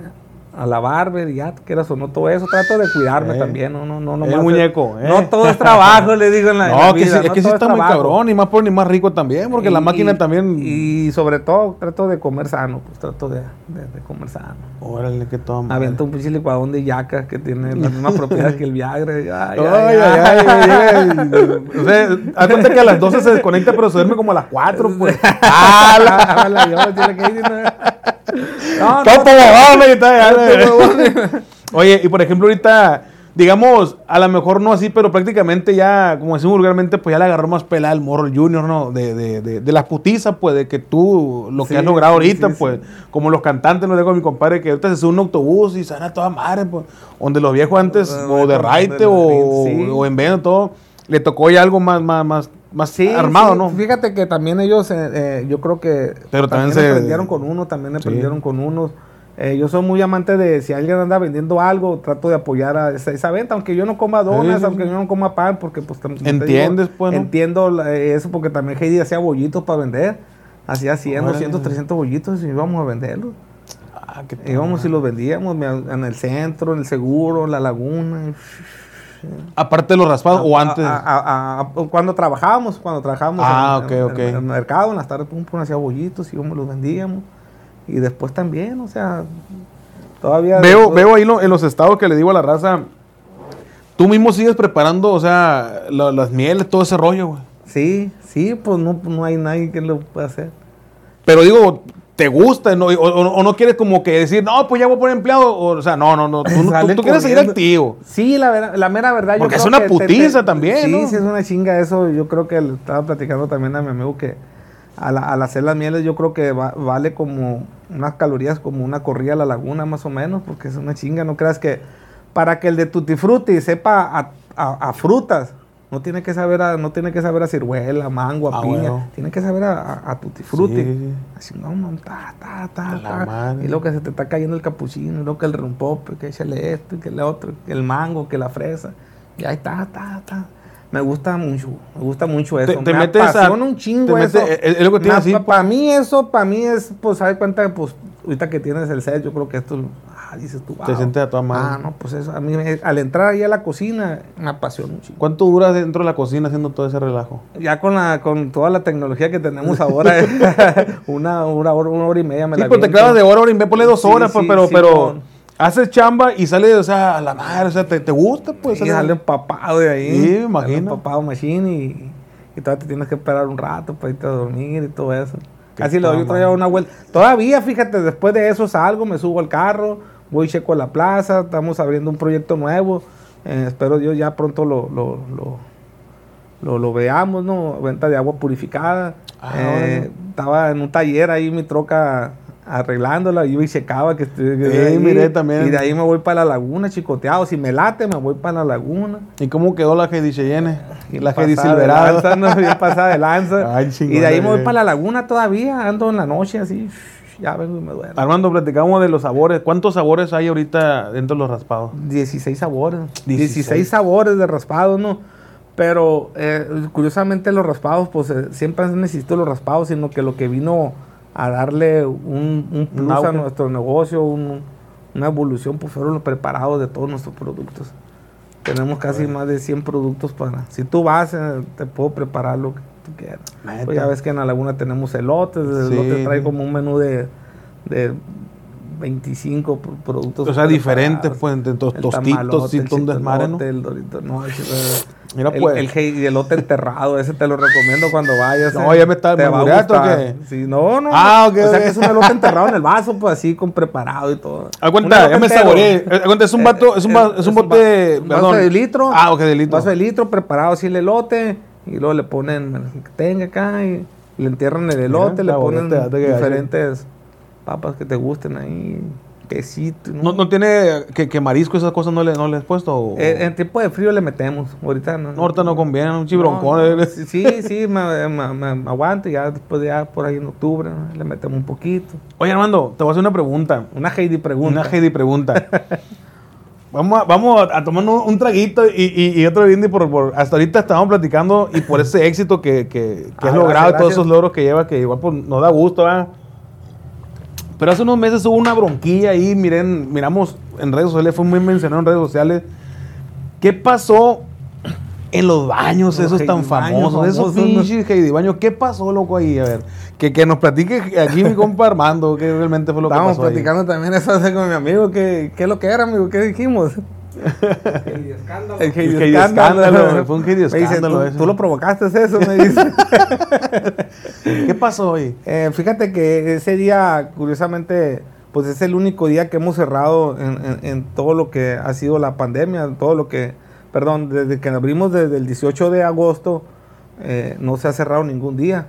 a lavarme, y ya quieras o no todo eso, trato de cuidarme Eh. también, no, no, no, El nomás es- muñeco, eh. No todo es trabajo, le digo en la, en la No, que sí, vida, es no que sí todo está muy cabrón, y más por ni más rico también, porque la máquina también. Y sobre todo trato de comer sano, pues trato de, de- de comer sano. Órale, que todo. Me aviento un pinche licuadón de yaca que tiene las mismas propiedades que el Viagra. y Ay, Ay, ay, ay. O sea, cuenta que a las 12 se desconecta, pero se duerme como a las 4, pues. [laughs] ¡Ah, la- Hola, yo, tiene que ir, [laughs] ¿no? No, no, Topo ya. [laughs] Oye, y por ejemplo, ahorita, digamos, a lo mejor no así, pero prácticamente ya, como decimos vulgarmente, pues ya le agarró más pelada el morro junior, ¿no? De, de, de, de las putizas, pues, de que tú, lo que Sí, has logrado ahorita, sí, pues, como los cantantes, no digo a mi compadre, que ahorita se sube un autobús y sale a toda madre, pues, donde los viejos antes, o de raite, o, en veno, todo, le tocó ya algo más, más, más, más Sí, armado, sí, ¿no? Fíjate que también ellos, eh, eh, yo creo que Pero también se- aprendieron con uno, también Sí. aprendieron con unos. Eh, yo soy muy amante de si alguien anda vendiendo algo, trato de apoyar a esa, esa venta, aunque yo no coma donas, Sí, aunque yo no coma pan, porque pues tam- como te Entiendes, pues, ¿no? Entiendo eso porque también Heidi hacía bollitos para vender. Hacía 100, Órale. 200, 300 bollitos y íbamos a venderlos. Ah, qué Íbamos y los vendíamos en el centro, en el seguro, en la laguna. Aparte de los raspados, o antes. a- a- a- cuando trabajábamos, cuando trabajábamos Ah, en, ok, en- ok. en el mercado, en las tardes, pum, pum, hacía bollitos y los vendíamos. Y después también, o sea, todavía... Veo, después- veo ahí lo- en los estados que le digo a la raza, Tú mismo sigues preparando, o sea, la- las mieles, todo ese rollo, güey. Sí, sí, pues no, no hay nadie que lo pueda hacer. Pero digo, ¿te gusta? ¿no? O, o- o no quieres como que decir, no, pues ya voy a poner empleado? O, o sea, no, no, no. Tú, tú- Sale tú quieres seguir activo. Sí, la, vera- la mera verdad. yo Porque es creo una que te- putiza te- también, Sí, ¿no? sí, es una chinga eso. Yo creo que le estaba platicando también a mi amigo que al, al hacer las mieles, yo creo que va- vale como unas calorías, como una corrida a la laguna, más o menos, porque es una chinga. No creas que para que el de Tutti Frutti sepa a, a- a frutas. No tiene que saber a, no tiene que saber a ciruela, mango, a Ah, piña. bueno. Tiene que saber a, a, a Tutti Frutti. Sí. Así, no, no, ta, ta, ta, A. Y luego que se te está cayendo el capuchino, y luego que el rompope, que échale esto, y que el otro, que el mango, que la fresa. Y ahí está, ta, ta. Me gusta mucho, me gusta mucho eso. Te- te me metes a- apasiona un chingo te eso. metes- es- es lo que te a Para mí eso, para mí es, pues, ¿sabes cuenta? Pues, ahorita que tienes el set, yo creo que esto, ah, dices tú, Te sientes a toda madre. Ah, no, pues eso, a mí, me- al entrar ahí a la cocina, me apasiona un chingo. ¿Cuánto duras dentro de la cocina haciendo todo ese relajo? Ya con la con toda la tecnología que tenemos ahora, [laughs] una, una, hora, una hora y media me Sí, la pues te clavas de hora, hora y media, ponle dos Sí, horas, pues, sí, pero, sí, pero con- haces chamba y sale, o sea, a la madre, o sea, te, te gusta, pues. Y sale- sale empapado de ahí. Sí, Sale imagino. empapado machine y, y todavía te tienes que esperar un rato para irte a dormir y todo eso. Qué Casi le doy vez una vuelta. Todavía, fíjate, después de eso salgo, me subo al carro, voy checo la plaza, estamos abriendo un proyecto nuevo. eh, espero yo ya pronto lo, lo, lo, lo, lo veamos, ¿no? Venta de agua purificada. Ah, Eh, estaba en un taller ahí mi troca arreglándola, yo y checaba que Sí, ahí, miré también. Y de ahí me voy para la laguna, chicoteado. Si me late, me voy para la laguna. ¿Y cómo quedó la Heidi Cheyenne? Bien La pasada de Silverado. lanza, ¿no? Bien pasada de lanza. [laughs] [laughs] Ay, y de ahí me voy eh. para la laguna todavía. Ando en la noche así. Ya vengo y me duermo. Armando, platicamos de los sabores. ¿Cuántos sabores hay ahorita dentro de los raspados? 16 sabores. 16. 16, sabores de raspados, ¿no? Pero eh, curiosamente los raspados, pues eh, siempre han necesitado los raspados, sino que lo que vino a darle un, un plus a nuestro negocio, un- una evolución, pues fueron los preparados de todos nuestros productos. Tenemos casi más de 100 productos para... Si tú vas, eh, te puedo preparar lo que tú quieras. Pues ya ves que en la laguna tenemos elotes, el Sí, elote trae como un menú de, de 25 pro- productos. O sea, diferentes, pues, entre tos- El tostitos, el todo ¿no? El dorito, no, el, el- Mira, el- pues. el elote enterrado, ese te lo recomiendo cuando vayas. No, eh. ya me está- Te ¿me va a albureaste o qué? Sí, no, no. Ah, ok, O sea, que es un elote [laughs] enterrado en el vaso, pues así, con preparado y todo. A Un cuenta, elote ya me saboreé. A cuenta, es un vato, es un, es un bote, vaso de litro. Ah, ok, de litro. Vaso de litro preparado así el elote y luego le ponen tenga acá y le entierran el elote, le saboreate, ponen que diferentes papas que te gusten ahí, quesito. No, no tiene que, que marisco, esas cosas no le, no le has puesto. o- Eh, en tiempo de frío le metemos, ahorita no. No, ahorita no conviene, un chibroncón. No, eh. sí, sí, me, me- me- aguanto ya después ya por ahí en octubre ¿no? le metemos un poquito. Oye, Armando, te voy a hacer una pregunta. Una Heidi pregunta. Una Heidi pregunta. [laughs] vamos a, vamos a tomar un, traguito y, y, y otro brindis por, por- Hasta ahorita estábamos platicando y por ese éxito que, que, que Ah, has logrado, gracias, todos esos logros que lleva, que igual pues, nos da gusto, ¿verdad? Pero hace unos meses hubo una bronquilla ahí, miren, miramos en redes sociales, fue muy mencionado en redes sociales. ¿Qué pasó en los baños Los esos tan famosos? Esos pinches Heidi baños. ¿Qué pasó, loco, ahí? A ver, que, que nos platique aquí mi compa Armando, qué realmente fue lo Estábamos que pasó ahí. platicando también eso hace con mi amigo, ¿qué, qué es lo que era, amigo? ¿Qué dijimos? El El escándalo. escándalo, fue un Heidi Me dice, escándalo ¿tú, lo provocaste eso, me dice. [laughs] ¿Qué pasó hoy? Eh, fíjate que ese día, curiosamente, pues es el único día que hemos cerrado en, en- en todo lo que ha sido la pandemia, en todo lo que, perdón, desde que abrimos desde el 18 de agosto, eh, no se ha cerrado ningún día.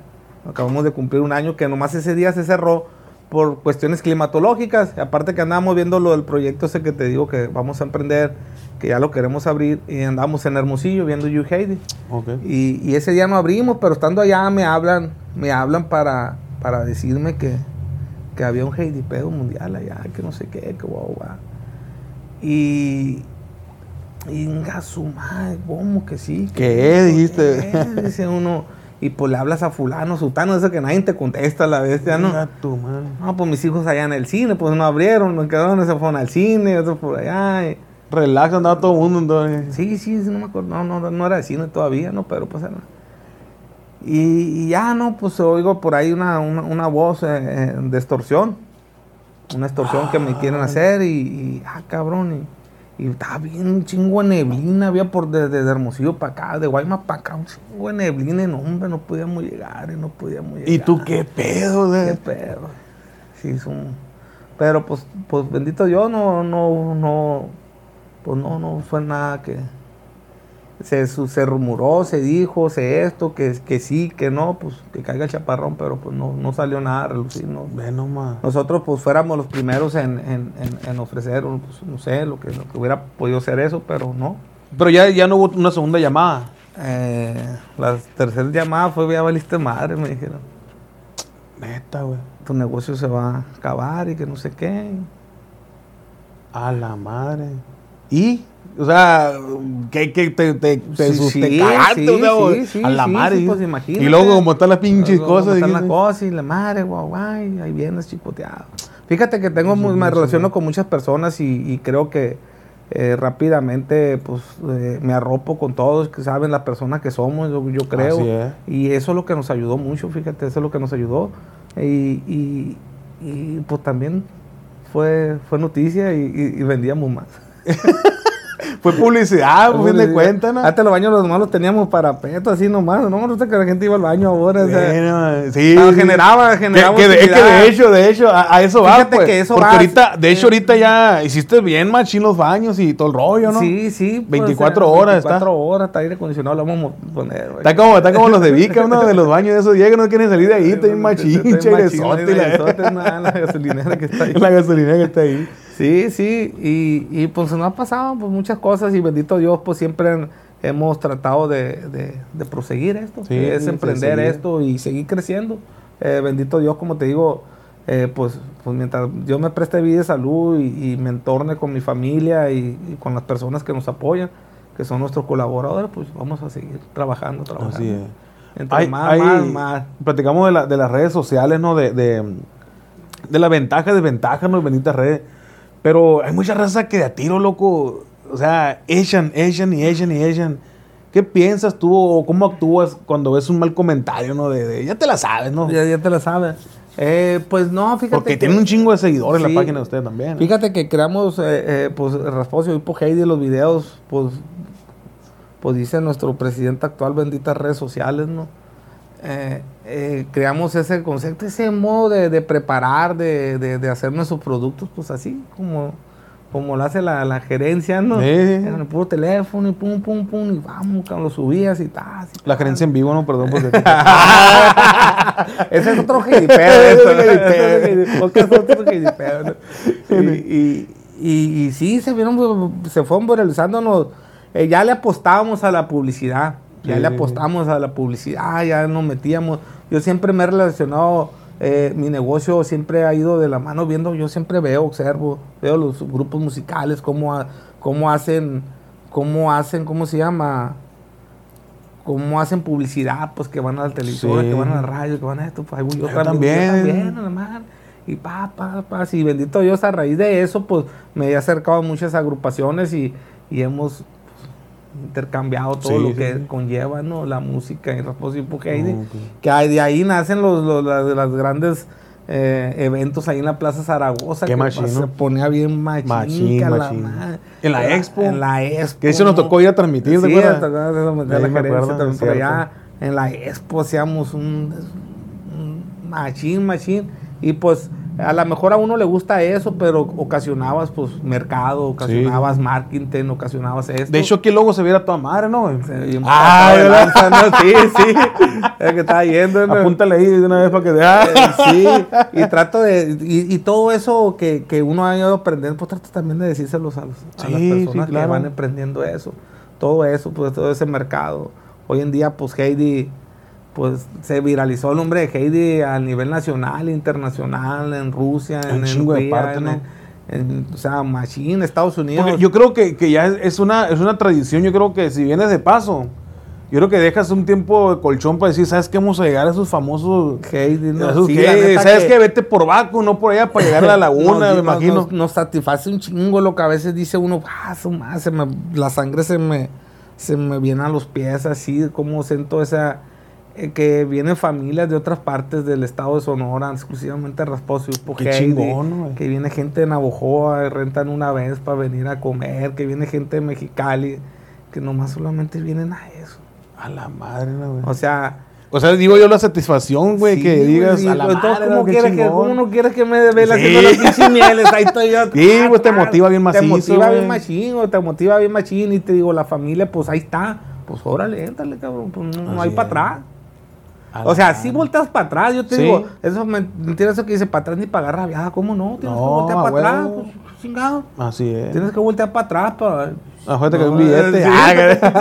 Acabamos de cumplir un año que nomás ese día se cerró por cuestiones climatológicas. Aparte que andábamos viendo lo del proyecto ese que te digo que vamos a emprender, que ya lo queremos abrir, y andamos en Hermosillo viendo You Heidi. Ok. Y, y ese día no abrimos, pero estando allá me hablan, me hablan para, para decirme que, que había un Heidi pedo mundial allá, que no sé qué, que guau, guau. Y, y venga su madre, ¿cómo que sí? ¿Qué dijiste? ¿qué? Dice uno, y pues le hablas a fulano, sutano, eso que nadie te contesta a la bestia, ¿no? Venga tu madre. No, pues mis hijos allá en el cine, pues no abrieron, me quedaron, se fueron al cine, otros por allá. y- Relax, andaba todo el mundo entonces. Sí, sí, sí, no me acuerdo. No, no, no era de cine todavía, ¿no? Pero pues era. Y, y ya, ¿no? Pues oigo por ahí una, una, una voz eh, eh, de extorsión. Una extorsión que me quieren hacer y, y, ah, cabrón. Y estaba bien un chingo de neblina, había por desde Hermosillo para acá, de Guaymas para acá, un chingo de neblina, y no, hombre, no podíamos llegar, y no podíamos llegar. ¿Y tú qué pedo? Qué De... pedo. Sí, son... Pero pues, pues bendito Dios, no, no, no, pues no, no fue nada que... Se, se rumoró, se dijo, se esto, que, que sí, que no, pues que caiga el chaparrón, pero pues no, no salió nada a relucir, no, Ve nomás. nosotros pues fuéramos los primeros en, en- en- en ofrecer, pues, no sé, lo que, lo que hubiera podido ser eso, pero no. Pero ya, ya no hubo una segunda llamada. Eh, la tercera llamada fue, ya valiste madre, me dijeron. Neta, güey. Tu negocio se va a acabar y que no sé qué. A la madre. ¿Y? O sea, que, que te, te, te, Sí, te sí, cagaste, sí, o sea, a la madre. pues, imagínate. y luego como están las pinches Luego, cosas. Están las cosas y la madre, guau, guay, ahí vienes chipoteado. Fíjate que tengo, mu- me relaciono con muchas personas y, y creo que eh, rápidamente pues eh, me arropo con todos, que saben las personas que somos, yo, yo creo. Es. Y eso es lo que nos ayudó mucho, fíjate, eso es lo que nos ayudó. Y, y- y, pues también fue, fue noticia y, y- y vendíamos más. [laughs] Fue publicidad, por fin de cuentas, ¿no? Antes los baños los nomás los teníamos para peto, así nomás. No, no sé que la gente iba al baño ahora. o sea, Bueno, sí, ah, sí. generaba, Que, generaba. que es que de hecho, de hecho, a, a eso va, Fíjate pues. que eso porque va, ahorita, de eh, hecho, ahorita ya hiciste bien machín los baños y todo el rollo, ¿no? Sí, sí. pues, 24 eh, horas 24 está. horas, está aire acondicionado, lo vamos a poner. güey. Está como, está como los de Vica, uno de los [laughs] baños de esos días que no quieren salir de ahí, está bien machín, machín, la, gasolinera que está ahí. la gasolina que está ahí. Sí, sí, y, y pues nos ha pasado pues, muchas cosas y bendito Dios, pues siempre han- hemos tratado de, de- de proseguir esto, Sí, que es de emprender esto y seguir creciendo. Eh, bendito Dios, como te digo, eh, pues, pues mientras yo me preste vida y salud y, y me entorne con mi familia y, y con las personas que nos apoyan, que son nuestros colaboradores, pues vamos a seguir trabajando, trabajando. Así es. Entre Hay- más, hay- más, más. Platicamos de, la- de las redes sociales, ¿no? De, de, de la ventaja, desventaja, ¿no? Benditas redes. Pero hay mucha raza que de a tiro, loco, o sea, echan, echan y echan y echan. ¿Qué piensas tú o cómo actúas cuando ves un mal comentario, ¿no? De, de- ya te la sabes, ¿no? Ya, ya te la sabes. Eh, pues no, fíjate. Porque que- tienen un chingo de seguidores en Sí. la página de ustedes también. ¿no? Fíjate que creamos, eh, eh, pues, Rasposio y por Heidi los videos, pues, pues dice nuestro presidente actual, benditas redes sociales, ¿no? Eh, eh, creamos ese concepto, ese modo de, de preparar, de, de, de hacer nuestros productos, pues así, como, como lo hace la, la gerencia, ¿no? Sí. En el puro teléfono y pum, pum, pum, y vamos, lo subías y tal. La gerencia en vivo, ¿no? Perdón, porque... [laughs] [laughs] Ese es otro y, y- y sí, se, vieron, se fueron viralizándonos. Eh, ya le apostábamos a la publicidad. Ya Sí, le apostamos a la publicidad, ya nos metíamos. Yo siempre me he relacionado, eh, mi negocio siempre ha ido de la mano viendo, yo siempre veo, observo, veo los grupos musicales, cómo, ha- cómo hacen, cómo hacen, ¿cómo se llama? cómo hacen publicidad, pues que van a la televisora, Sí. que van a la radio, que van a esto, pues yo, Yo también. Yo también, a la madre. Y pa, pa, pa, sí, bendito Dios, a raíz de eso, pues me he acercado a muchas agrupaciones y, y hemos intercambiado todo Sí, lo que sí. conlleva, ¿no? La música y Rasposo y. Ok. Que hay- de ahí nacen los, los, las, las grandes eh, eventos ahí en la Plaza Zaragoza. Qué que machín, Se ponía bien machín. Machín, que machín. En la Expo. En la Expo. Que eso nos ¿no? tocó ir a transmitir, ¿te Sí, acuerdas? la me acuerdo, también por allá. En la expo hacíamos un, un machín, machín. Y pues a lo mejor a uno le gusta eso, pero ocasionabas pues mercado, ocasionabas marketing, ocasionabas esto. De hecho, aquí el logo se viera toda madre, ¿no? Se Ah, ¿no? [laughs] Sí, sí. Es que estaba yendo. ¿no? Apúntale ahí de una vez para que Eh, vea. sí, y trato de, y, y todo eso que, que uno ha ido aprendiendo, pues trato también de decírselos a, los- a Sí, las sí, personas que van emprendiendo eso, todo eso, pues todo ese mercado. Hoy en día, pues Heidi, pues se viralizó el nombre de Heidi a nivel nacional, internacional, en Rusia, Un en chingo de Hungría, parte, en- ¿no? en- o sea, Machine, Estados Unidos. Porque yo creo que, que ya es, es una, es una tradición. Yo creo que si vienes de paso, yo creo que dejas un tiempo de colchón para decir, ¿sabes qué? Vamos a llegar a esos famosos. Heidi, ¿Sabes que- qué? Vete por Baco, no por allá para llegar a la [laughs] laguna, me imagino. Nos, nos satisface un chingo lo que a veces dice uno, ah, su madre, se me- la sangre se me, se me viene a los pies así, como siento esa, eh, que vienen familias de otras partes del estado de Sonora, exclusivamente Rasposo y Qué chingón, güey. que viene gente de Navojoa, rentan una vez para venir a comer, que viene gente de Mexicali, que nomás solamente vienen a eso. A la madre, güey. O sea, O sea, digo yo la satisfacción, güey, sí, que digas a la madre, ¿cómo, quieres que. ¿Cómo no quieres que me vela Sí. haciendo las pinches [laughs] mieles? Ahí estoy yo. Sí, pues, te motiva bien Te macizo, motiva bien machín, güey, te motiva bien machín. Y te digo, la familia, pues ahí está. Pues órale, éntale, cabrón. Pues no, Así hay para atrás. A O sea, si volteas para atrás, yo te Sí. digo, eso me mentira eso que dice para atrás ni pagar rabiada, ¿cómo no? Tienes No, que voltear para atrás, pues, chingado. Así es. Tienes que voltear para atrás para. Cae un No, billete. sí, Ah,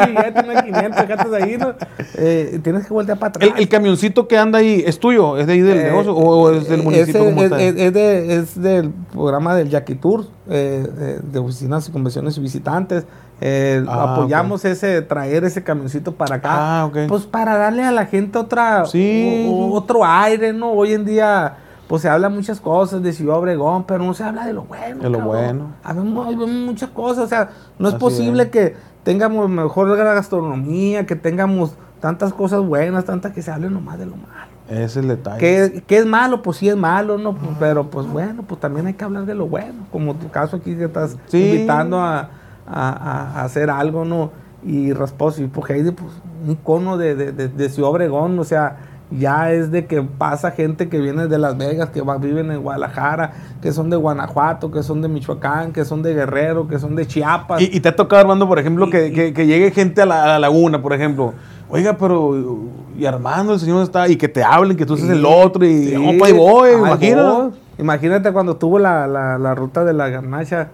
un billete, una 500, déjate de ahí, ¿no? Eh, tienes que voltear para atrás. el, el camioncito que anda ahí, ¿es tuyo? ¿Es de ahí del Eh, negocio o, es del eh, municipio? ¿Cómo es, es- es de- es del programa del Jackie Tour, eh, eh, de oficinas y convenciones y visitantes. Eh, Ah, apoyamos ese, traer ese camioncito para acá. Ah, ok. Pues para darle a la gente otra, Sí. o- o- otro aire, ¿no? Hoy en día, pues se habla muchas cosas de Ciudad Obregón, pero no se habla de lo bueno. De lo cabrón. bueno. Habemos, muchas cosas, o sea, no es Así posible es. que tengamos mejor gastronomía, que tengamos tantas cosas buenas, tantas que se hable nomás de lo malo. Ese es el detalle. ¿Qué, qué es malo? Pues sí es malo, ¿no? Pues, pero pues bueno, pues también hay que hablar de lo bueno, como tu caso aquí que estás Sí. invitando a, a- a- a hacer algo, ¿no? Y Rasposo, y pues Heidi, pues un cono de, de, de, de Ciudad Obregón, o sea, ya es de que pasa gente que viene de Las Vegas, que va, viven en Guadalajara, que son de Guanajuato, que son de Michoacán, que son de Guerrero, que son de Chiapas. Y, y te ha tocado, Armando, por ejemplo, Y- que, que- que llegue gente a la, a la laguna, por ejemplo. Oiga, pero. Y Armando, el señor está. Y que te hablen, que tú seas el otro. Y. Opa, voy, imagínate. Imagínate cuando tuvo la, la, la ruta de la garnacha,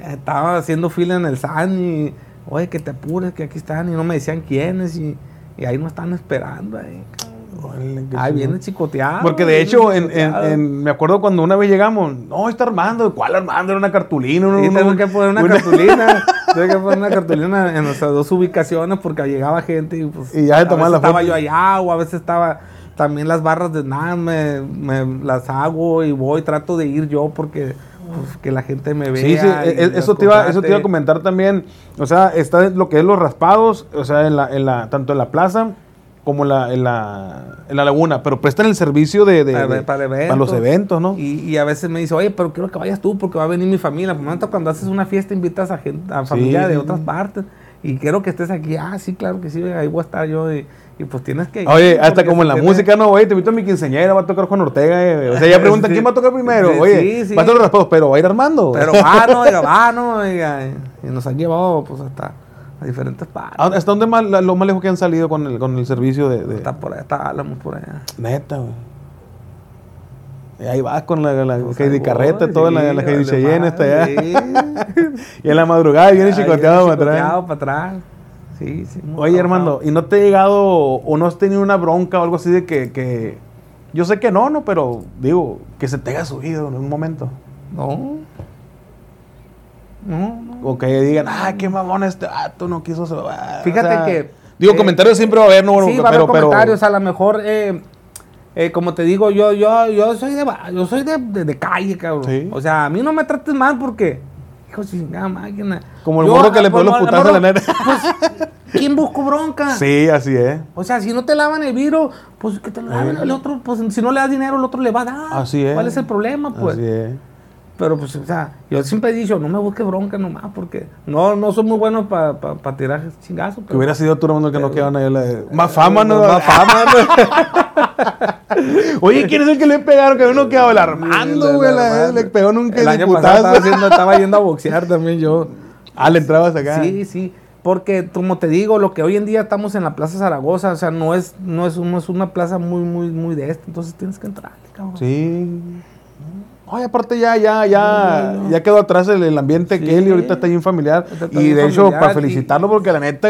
eh, estaba haciendo fila en el SAN y, oye, que te apures, que aquí están, y no me decían quiénes, y, y ahí no están esperando. Ahí, Chingón. viene chicoteado. Porque de hecho, en, en- chicoteado. en- me acuerdo cuando una vez llegamos, no, está Armando, ¿cuál Armando? Era una cartulina. Sí, tengo que poner una, una- cartulina. [laughs] tengo que poner una cartulina en nuestras dos ubicaciones porque llegaba gente y pues. Y ya se a tomaban veces la Estaba foto. yo allá o a veces estaba. También las barras de nada me, me las hago y voy, trato de ir yo porque pues, que la gente me vea. Sí, sí, y e- las eso te, iba, eso te iba a comentar también. O sea, está lo que es los raspados, o sea, en la, en la, tanto en la plaza como la, en la, en la laguna, pero prestan el servicio de, de- Para- de- para para los eventos, ¿no? Y, y a veces me dice, oye, pero quiero que vayas tú porque va a venir mi familia. Por lo tanto, cuando haces una fiesta, invitas a gente, a familia de otras partes. Y quiero que estés aquí. Ah, sí, claro que sí, ahí voy a estar yo. Y, y pues tienes que ir. Oye, hasta como en la tiene- música, no, oye, te invito a mi quinceañera, va a tocar Juan Ortega. eh, O sea, ya [laughs] preguntan Sí. quién va a tocar primero. Sí, Oye, sí, sí. va a estar los raspados, pero va a ir Armando. Pero va, no, [laughs] va, no. Y nos han llevado, pues, hasta a diferentes partes. ¿A- ¿Hasta dónde más, la- lo más lejos que han salido con el, con el servicio de, de- Está por allá, está Álamos por allá. Neta, güey. Y ahí vas con la, la Heidi Carreta, toda la, sí, la Heidi vale Cheyenne está allá. madre, [laughs] y en la madrugada viene chicoteado viene para atrás. chicoteado para atrás. Sí, sí. Oye. Armando, ¿y no te ha llegado o no has tenido una bronca o algo así de que, que- yo sé que no, no, pero digo, que se te haya subido en un momento? No. No, no. O que digan, ah, qué mamón este vato, no quiso se va". Fíjate O sea, que- Digo, eh, comentarios siempre va a haber, no, sí, va a haber pero- comentarios, a lo mejor, eh, eh, como te digo, yo, yo, yo soy de, yo soy de, de- de calle, cabrón. Sí. O sea, a mí no me trates mal porque, hijo chingada máquina. Como el morro que le ah, pegó los putazos a la neta. Pues, ¿quién buscó bronca? Sí, así es. O sea, si no te lavan el vidrio, pues que te lo laven el otro, pues si no le das dinero, el otro le va a dar. Así es. ¿Cuál es el problema, pues? Así es. Pero pues, o sea, yo siempre he dicho, no me busques bronca nomás, porque no, no soy muy bueno para tirar chingazos. Que hubiera sido tú, el que no quedaban ahí. La... Más fama, ¿no? Más fama, [laughs] Oye, ¿quién es el que le pegaron? Que uno quedaba el Armando, güey. Le pegó un El año pasado estaba, haciendo- estaba yendo a boxear también yo. [laughs] Ah, le entrabas acá. Sí, sí. Porque, como te digo, lo que hoy en día estamos en la Plaza Zaragoza, o sea, no es, no es, no es una plaza muy, muy, muy de esto, entonces tienes que entrar, cabrón. Sí. Oye, aparte ya, ya, ya, ya quedó atrás el, el ambiente Sí. que él y ahorita está bien familiar. Está Y bien de hecho, familiar para y- felicitarlo, porque la neta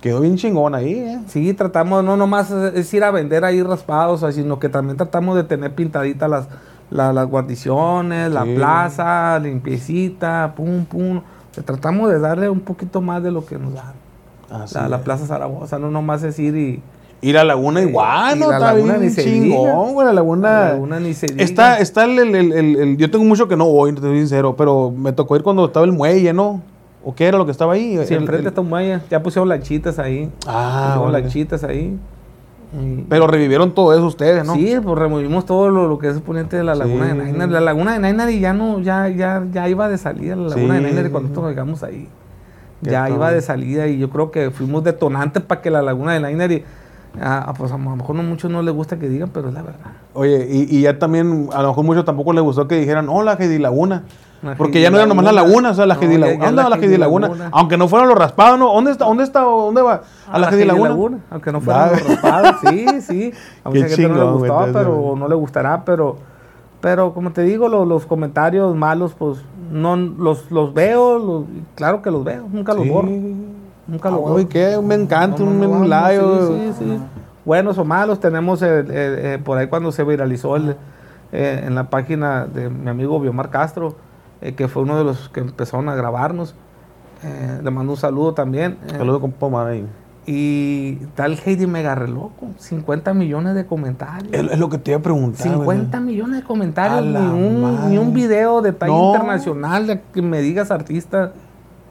quedó bien chingón ahí, ¿eh? Sí, tratamos, no nomás es, ir a vender ahí raspados, sino que también tratamos de tener pintaditas las, la- las guarniciones, la plaza, limpiecita, pum, pum. Tratamos de darle un poquito más de lo que nos da Así la, la. Plaza Zaragoza, no nomás es ir y... Ir a Laguna igual, y ¿no? la Está Laguna bien ni se chingón, güey. La Laguna. La Laguna ni se diga. Está, está el, el- el- Yo tengo mucho que no voy, te soy sincero, pero me tocó ir cuando estaba el muelle, ¿no? ¿O qué era lo que estaba ahí? Sí, enfrente está un muelle, ya pusieron lanchitas ahí. Ah, pusieron lanchitas ahí. Y- Pero revivieron todo eso ustedes, ¿no? Sí, pues removimos todo lo, lo que es el poniente de la laguna Sí. de Nainar. La laguna de Nainar y ya no, ya, ya, ya iba de salida la laguna de Sí. Nainar cuando nosotros llegamos ahí. Ya iba de salida y yo creo que fuimos detonantes para que la laguna de Nainar y ah, pues a lo mejor no muchos no les gusta que digan, pero es la verdad. Oye, y, y ya también, a lo mejor muchos tampoco les gustó que dijeran, hola, Heidi Laguna. La Porque ya no era nomás la Laguna. laguna, o sea, la No, ya- Laguna. ¿Dónde va la Heidi Laguna? Aunque no fueron los raspados, ¿no? ¿Dónde está? ¿Dónde está? ¿Dónde va? A la Heidi Laguna. Aunque no fueran los raspados, sí, [laughs] sí. A mucha gente no le gustaba, entonces, pero no le gustará, pero, pero como te digo, lo- los comentarios malos, pues no los, los veo, los- claro que los veo, nunca los Sí. borro. Nunca Ah, los borro. güey, qué me encanta No, un, no, un live. sí, sí, sí. Buenos o malos, tenemos el- el- eh, por ahí cuando se viralizó el, eh, en la página de mi amigo Biomar Castro, eh, que fue uno de los que empezaron a grabarnos. Eh, le mando un saludo también. eh, Saludos con Pomar ahí. y tal Heidi Mega re loco, 50 millones de comentarios. Es, lo que te iba a preguntar. 50 güey. millones de comentarios, ni un, ni un video de talla No. internacional de que me digas artista,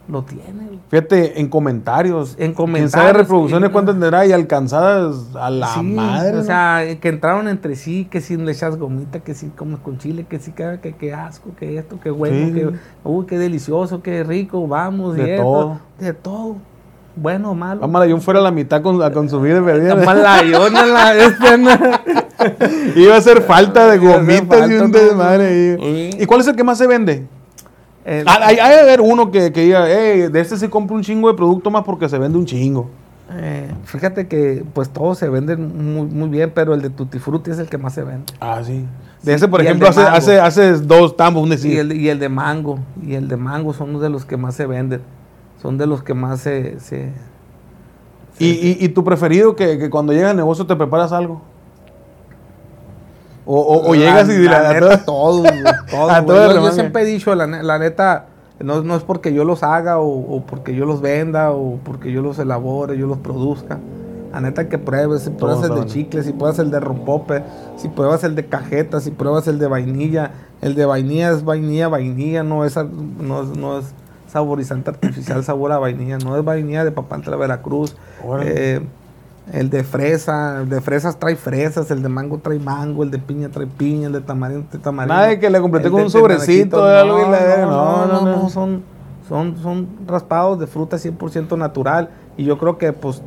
lo tiene. Fíjate, en comentarios. En ¿Quién comentarios. sabe reproducciones y- cuánto tendrá y alcanzadas a la Sí, madre? O sea, que entraron entre sí, que si le echas gomita, que si comes con chile, que si que, que, que asco, que esto, que bueno, Sí. que uy, qué delicioso, qué rico, vamos, y De esto, todo. de todo. Bueno malo. Vamos a yo fuera a la mitad con, a consumir de. Malayona [laughs] la este, no. Iba a hacer falta de gomitas y un desmadre. ¿Y cuál es el que más se vende? El- Ah, Hay, hay de haber uno que, que diga, hey, de este se compra un chingo de producto más porque se vende un chingo. Eh, fíjate que pues todos se venden muy, muy bien, pero el de Tutti Frutti es el que más se vende. Ah, sí. Sí, De ese, por el ejemplo, hace, hace, hace dos tambos, un decir. Y el, y el de mango, y el de mango son uno de los que más se venden. Son de los que más se... se- ¿Y, y, y tu preferido que, que cuando llegas al negocio te preparas algo? O, o- o llegas y la, la- neta, todos, [laughs] güey, todos, A todos Yo- siempre he dicho, la, la neta, no, no es porque yo los haga o, o porque yo los venda o porque yo los elabore, yo los produzca. La neta que pruebes, si pruebas el de chicle, si pruebas el de rompope, si pruebas el de cajeta, si pruebas el de vainilla. El de vainilla es vainilla, vainilla, no es, no es, no es saborizante artificial, sabor a vainilla, no es vainilla de Papantla Veracruz. Eh, el de fresa, el de fresas trae fresas, el de mango trae mango, el de piña trae piña, el de tamarindo trae tamarindo. Nada de que le completé con de- un sobrecito de algo y la- no, no, no, no. son, son, son raspados de fruta 100% natural y yo creo que pues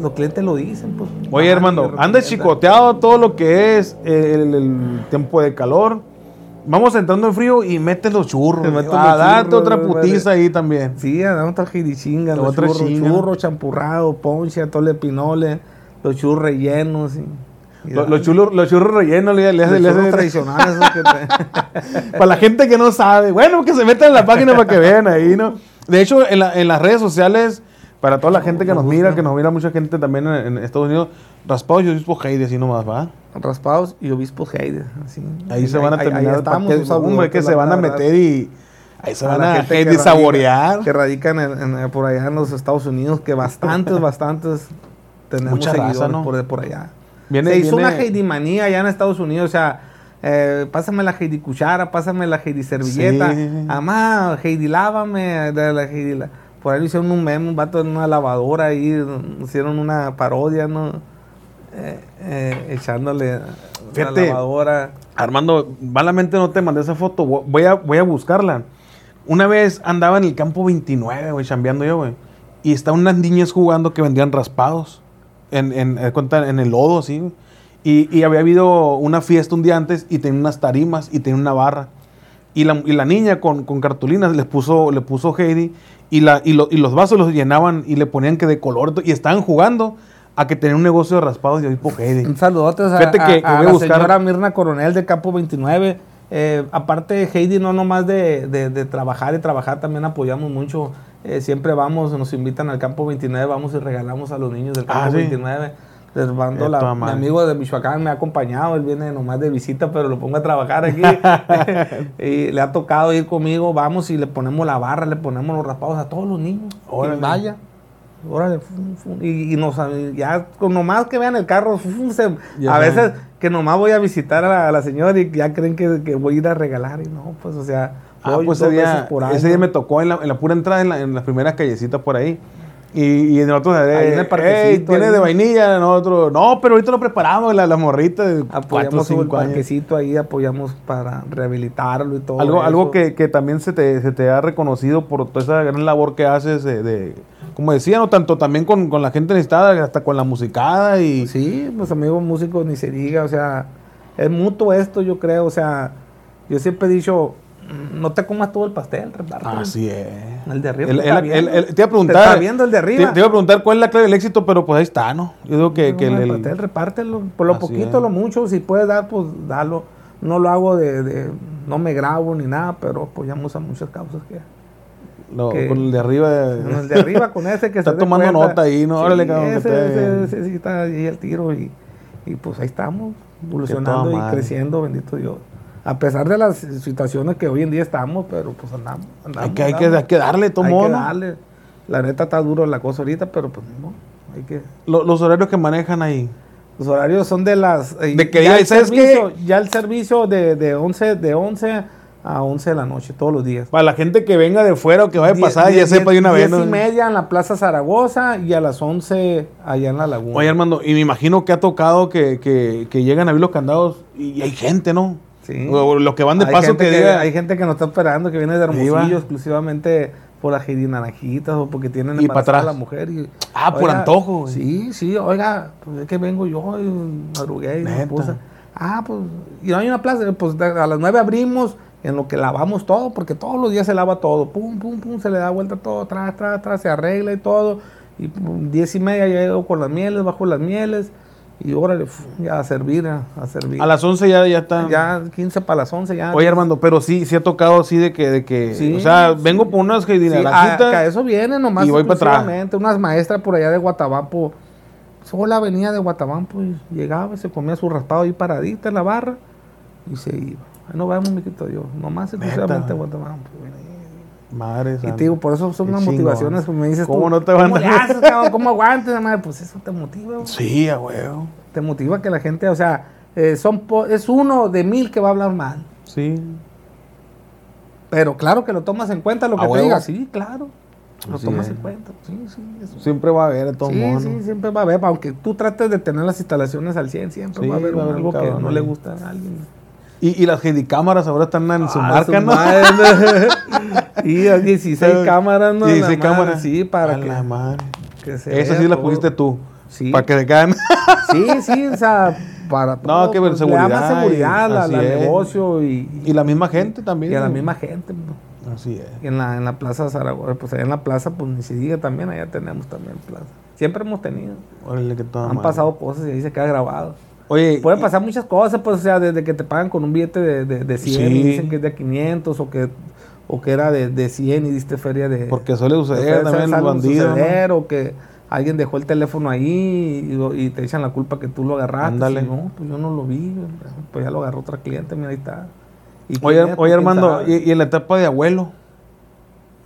los clientes lo dicen. Pues, Oye, hermano, le recomiendan. chicoteado todo lo que es el, el tiempo de calor. Vamos entrando en frío y metes los churros. Te meto a los darte churros, otra putiza ahí también. Sí, andamos otra jirichinga, los Otra churros, churros, champurrado, ponche, atole pinole, los churros rellenos. Y. Los, churros, los churros rellenos le, le Los le churros [laughs] tradicionales. te- [laughs] para la gente que no sabe. Bueno, que se metan en la página para que vean ahí, ¿no? De hecho, en, la- en las redes sociales, para toda la gente que nos mira, que nos mira mucha gente también en, en Estados Unidos, raspados yo dispo Heidi, así nomás, ¿va? Raspados y obispos Heider. Así. Ahí se van a Ahí- ahí terminar. estamos, que- hombre, que se van a meter y ahí se A van a gente radica- saborear. Que radican en- en- por allá en los Estados Unidos, que bastantes, [laughs] bastantes tenemos Mucha raza, seguidores ¿no? por, por allá. Viene- Se hizo una Heidi manía allá en Estados Unidos, o sea, eh, pásame la Heidi cuchara, pásame la Heidi servilleta, Sí. mamá, Heidi lávame, de la Heidi la- por ahí hicieron un meme, un vato en una lavadora ahí, hicieron una parodia, ¿no? Eh, eh, echándole a la Fíjate. lavadora. Armando, malamente no te mandé esa foto. vo- Voy a, voy a buscarla. Una vez andaba en el campo 29, güey, chambeando yo, güey. Y estaban unas niñas jugando que vendían raspados. En, en, en el lodo, así. Y, y había habido una fiesta un día antes y tenía unas tarimas y tenía una barra. Y la, y la niña con, con cartulinas les puso, le puso Heidi y, la, y, lo- y los vasos los llenaban y le ponían que de color y estaban jugando a que tenían un negocio de raspados y tipo Heidi. Un saludote a, que- que a- a voy a la buscar- señora Mirna Coronel de Campo 29. Eh, aparte, Heidi, no nomás de, de- de trabajar y trabajar, también apoyamos mucho. Eh, siempre vamos, nos invitan al Campo 29, vamos y regalamos a los niños del Campo Ah, sí. 29. Les mando Eh, la, mi amigo de Michoacán me ha acompañado, él viene nomás de visita, pero lo pongo a trabajar aquí. [laughs] [laughs] y le ha tocado ir conmigo, vamos y le ponemos la barra, le ponemos los raspados a todos los niños. Órale. Y vaya. Órale, fum, fum, y, y nos, ya con nomás que vean el carro, fum, se- Ya a veces que nomás voy a visitar a la, a la señora y ya creen que, que voy a ir a regalar y no, pues o sea, Ah, pues ese día, por ese día me tocó en la, en la pura entrada, en, la- en las primeras callecitas por ahí. Y, y nosotros, Ahí en el eh, parquecito, "Ey, tiene ahí". de vainilla, nosotros, no, pero ahorita lo preparamos, la, la morrita de 4 Apoyamos el 5 años. parquecito ahí, apoyamos para rehabilitarlo y todo. Algo, eso. algo que, que también se te, se te ha reconocido por toda esa gran labor que haces de, de- como decía, no tanto también con, con la gente necesitada, hasta con la musicada y Sí, pues amigos músicos ni se diga, o sea, es mutuo esto, yo creo, o sea, yo siempre he dicho, no te comas todo el pastel, repártelo. así es. El de arriba El- el- viendo. te iba a preguntar. Te está viendo el de arriba. Te, te iba a preguntar cuál es la clave del éxito, pero pues ahí está, ¿no? Yo digo que, No que el, el el- pastel, repártelo, por lo poquito, es. lo mucho, si puedes dar, pues dalo. No lo hago de, de- no me grabo ni nada, pero apoyamos a muchas causas que... que- con el de arriba. Con el de arriba, con ese que [laughs] Está se tomando cuenta. nota ahí, ¿no? Órale, cabrón, que ese, ese- ese sí está ahí el tiro y, y pues ahí estamos, evolucionando y madre. creciendo, bendito Dios. A pesar de las situaciones que hoy en día estamos, pero pues andamos. andamos hay, que, hay, que, andamos. hay que darle, todo Hay que ¿no? darle. La neta está duro la cosa ahorita, pero pues no, hay que... Lo- los horarios que manejan ahí. Los horarios son de las... eh, De que ya el servicio, Ya el servicio de, de, 11, de 11 a 11 de la noche, todos los días. Para la gente que venga de fuera o que vaya a Diez- pasar, ya sepa de una vez. diez ¿no? y media en la Plaza Zaragoza y a las 11 allá en la Laguna. Oye, Armando, y me imagino que ha tocado que, que, que llegan a abrir los candados y hay gente, ¿no? Sí. O, los que van de hay paso que, diga. hay gente que nos está esperando, que viene de. Hermosillo exclusivamente por las naranjitas o porque tienen Y pa' embarazada atrás. a la mujer. y- Ah, por antojo, güey. Sí, sí, oiga, pues es que vengo yo y madrugué y mi esposa. Ah, pues, y no hay una plaza, pues de- a las 9 abrimos, en lo que lavamos todo, porque todos los días se lava todo, pum, pum, pum, se le da vuelta todo, atrás, atrás, atrás, se arregla y todo. Y pum, diez y media ya llego con las mieles, bajo las mieles, y órale, ya a servir, a, a servir. A las 11 ya, ya están. Ya 15 para las 11 ya. Oye, Armando, pero sí, sí ha tocado así de que, de que Sí, o sea, sí. vengo por unas que Sí, a, a eso viene nomás. y voy pa' atrás. Unas maestras por allá de Guatabampo. Sola venía de Guatabampo y llegaba y se comía su raspado ahí paradita en la barra y se iba. Ahí nos vemos, mijito, yo. Nomás exclusivamente de Guatabampo. Madre Y te digo, por eso son unas motivaciones que me dices ¿Cómo tú, no te van ¿Cómo a- le haces, cabrón? ¿Cómo aguantes? madre? Pues eso te motiva. güey. Sí, a huevo. Te motiva que la gente, o sea, eh, son po- es uno de mil que va a hablar mal. Sí. Pero claro que lo tomas en cuenta, lo que te diga, sí, claro. Lo Así tomas es. en cuenta. Sí, sí, eso. Siempre va a haber de todos Sí, sí, ¿no? siempre va a haber, aunque tú trates de tener las instalaciones al 100, siempre Sí, va a haber va a haber algo que no le gusta a alguien. Y, y las cámaras ahora están en su Ah, marca, su ¿no? madre. [laughs] y a 16 cámaras, ¿no? 16 La madre, cámaras. Sí, para A que, la madre. que se Esa sí la todo. pusiste tú. Sí. Para que se quedan. [laughs] Sí, sí, o sea, para No, que ver, pues, le da más seguridad seguridad al negocio y, y la misma gente también. y a la misma gente. ¿no? Así es. Y en la, en la plaza Zaragoza, pues allá en la plaza, pues ni se diga también, allá tenemos también plaza. Siempre hemos tenido. Órale, que toda Han madre. pasado cosas y ahí se queda grabado. Oye, Pueden pasar muchas cosas, pues, o sea, desde que te pagan con un billete de, de, de 100 y dicen que es de 500 o que, o que era de, de 100 y diste feria de... porque suele de suceder también los bandidos. ¿no? suceder, O que alguien dejó el teléfono ahí y, te echan la culpa que tú lo agarraste. Ándale. No, pues yo no lo vi, pues ya lo agarró otra cliente, mira, ahí está. ¿Y Oye, es? Pues, oye quién Armando, y, y en la etapa de abuelo.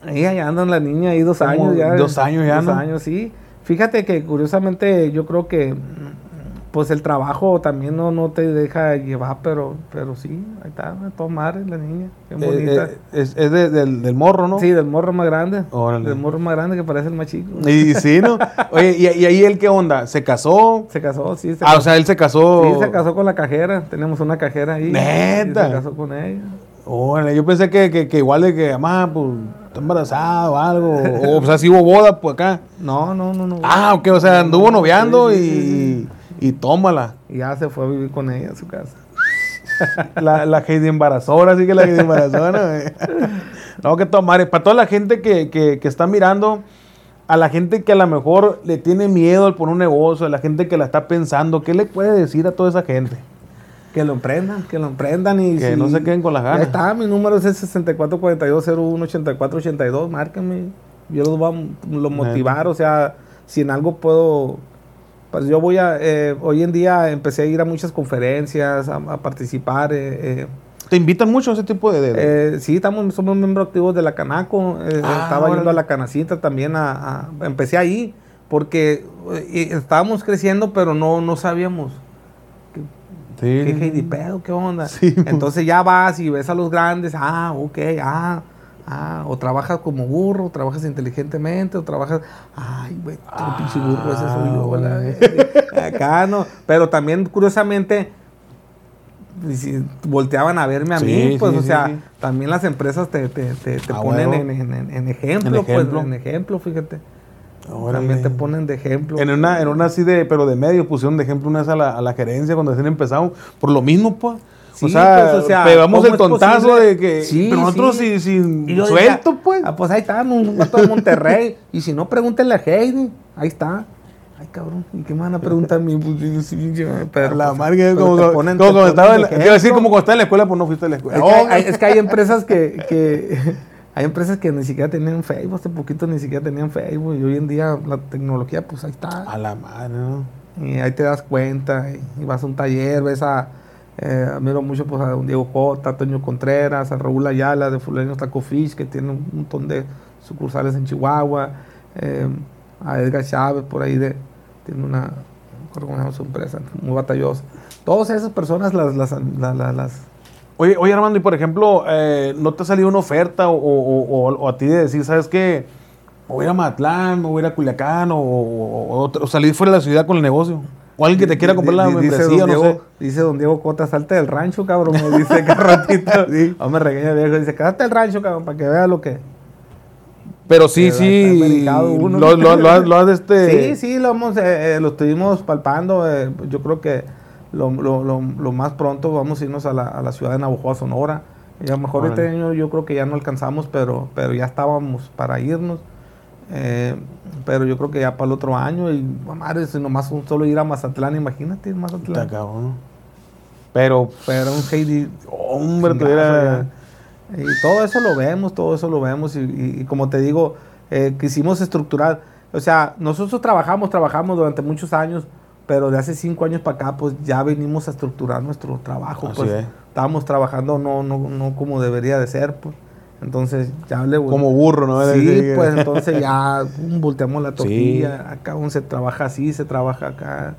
Ahí allá andan la niña ahí dos años ya. dos años ya, Dos años, sí. Fíjate que curiosamente yo creo que pues el trabajo también no, no te deja llevar, pero, pero sí, ahí está, toda madre la niña, qué Eh, bonita. eh, es es de- del, del morro, ¿no? sí, del morro más grande. Órale. Del morro más grande que parece el más chico. Y sí, ¿no? Oye, y, y ahí él qué onda? ¿Se casó? Se casó, sí. Se Ah, casó. o sea, él se casó. Sí, se casó con la cajera. Tenemos una cajera ahí. ¿Neta? Y se casó con ella. Órale, yo pensé que, que, que igual de que, mamá, pues, está embarazada o algo. O, o sea, si hubo boda, pues acá. No, no, no, no. Ah, ok, o sea, anduvo noviando Sí, y, sí, y tómala. Y ya se fue a vivir con ella a su casa. [laughs] La, la Heidi embarazora, así que la Heidi embarazona. güey. no, [laughs] que tomar. Para toda la gente que, que, que está mirando, a la gente que a lo mejor le tiene miedo al poner un negocio, a la gente que la está pensando, ¿qué le puede decir a toda esa gente? Que lo emprendan, que lo emprendan y Que no se queden con las ganas. está, mi número es el 6442018482, márquenme. Yo los voy a lo motivar, o sea, si en algo puedo... Pues yo voy a... eh, hoy en día empecé a ir a muchas conferencias, a, a participar. eh, eh, ¿Te invitan mucho a ese tipo de... de- eh, sí, estamos, somos miembros activos de la Canaco. eh, Ah, estaba yendo a la Canacita también. A, a- empecé ahí porque eh, estábamos creciendo, pero no, no sabíamos Sí. ¿Qué pedo? ¿Qué onda? Sí. Entonces ya vas y ves a los grandes, ah, ok, ah, Ah, o trabajas como burro, o trabajas inteligentemente, o trabajas. Ay, güey, el pinche burro, ese soy yo, la verga. Acá no. Pero también, curiosamente, si volteaban a verme a Sí, mí, pues, sí, o sí, sea, también las empresas te, te, te, te Ah, ponen en, en- ejemplo, En ejemplo. pues, en ejemplo, fíjate. También te ponen de ejemplo. En una, en una así de, pero de medio pusieron de ejemplo una vez a la, a la gerencia cuando recién empezado, por lo mismo, pues. O, Sí, sea, pues, o sea, pegamos ¿cómo el es tontazo posible? de que Sí, pero nosotros sí. sin, suelto, decía, pues. Ah, pues ahí está, un vato de Monterrey. [laughs] y si no, pregúntenle a Heidi. Ahí está. Ay, cabrón, ¿y qué me van a preguntar a mí? Pues, pero, la pues, madre, pero como, como, como estaba en la, decir como cuando estaba en la escuela, pues no fuiste a la escuela. Es que, hay, es que hay empresas que, [laughs] que hay empresas que ni siquiera tenían Facebook, hace poquito ni siquiera tenían Facebook y hoy en día la tecnología pues ahí está a la madre, ¿no? y ahí te das cuenta y vas a un taller, ves a eh, admiro mucho pues a don Diego Cota, a Toño Contreras, a Raúl Ayala de Fulano Taco Fish que tiene un montón de sucursales en Chihuahua, eh, a Edgar Chávez por ahí de tiene una no su empresa, muy batallosa. Todas esas personas las las, las, las- Oye, oye, Armando, y por ejemplo, eh, ¿no te ha salido una oferta o, o- a ti de decir, ¿sabes qué? Me voy a ir a Matlán, me voy a ir a Culiacán o salir fuera de la ciudad con el negocio? O alguien que te quiera comprar la membresía, no Diego, sé. Dice don Diego Cota, salte del rancho, cabrón. Me dice que [laughs] ratito. O me regaña viejo. Dice, quédate del rancho, cabrón, para que vea lo que. Pero sí, sí, uno. lo, lo, lo, has- lo has este... Sí, sí, lo, hemos, eh, eh, lo estuvimos palpando. eh, yo creo que lo, lo- lo- lo más pronto vamos a irnos a la, a la ciudad de Navajo, Sonora. Y a lo mejor este año yo creo que ya no alcanzamos, pero, pero ya estábamos para irnos. Eh, pero yo creo que ya para el otro año. Y madre, si nomás un solo ir a Mazatlán, imagínate, Mazatlán. cabrón. Pero, Pero un Heidi. hombre, tuviera... Y todo eso lo vemos, todo eso lo vemos. Y, y- y como te digo, eh, quisimos estructurar. O sea, nosotros trabajamos, trabajamos durante muchos años, pero de hace cinco años para acá, pues ya venimos a estructurar nuestro trabajo. Así pues es. estábamos trabajando no, no, no como debería de ser, pues. Entonces ya le Como burro, ¿no? Sí, pues entonces ya volteamos la Sí. tortilla. Acá aún se trabaja así, se trabaja acá.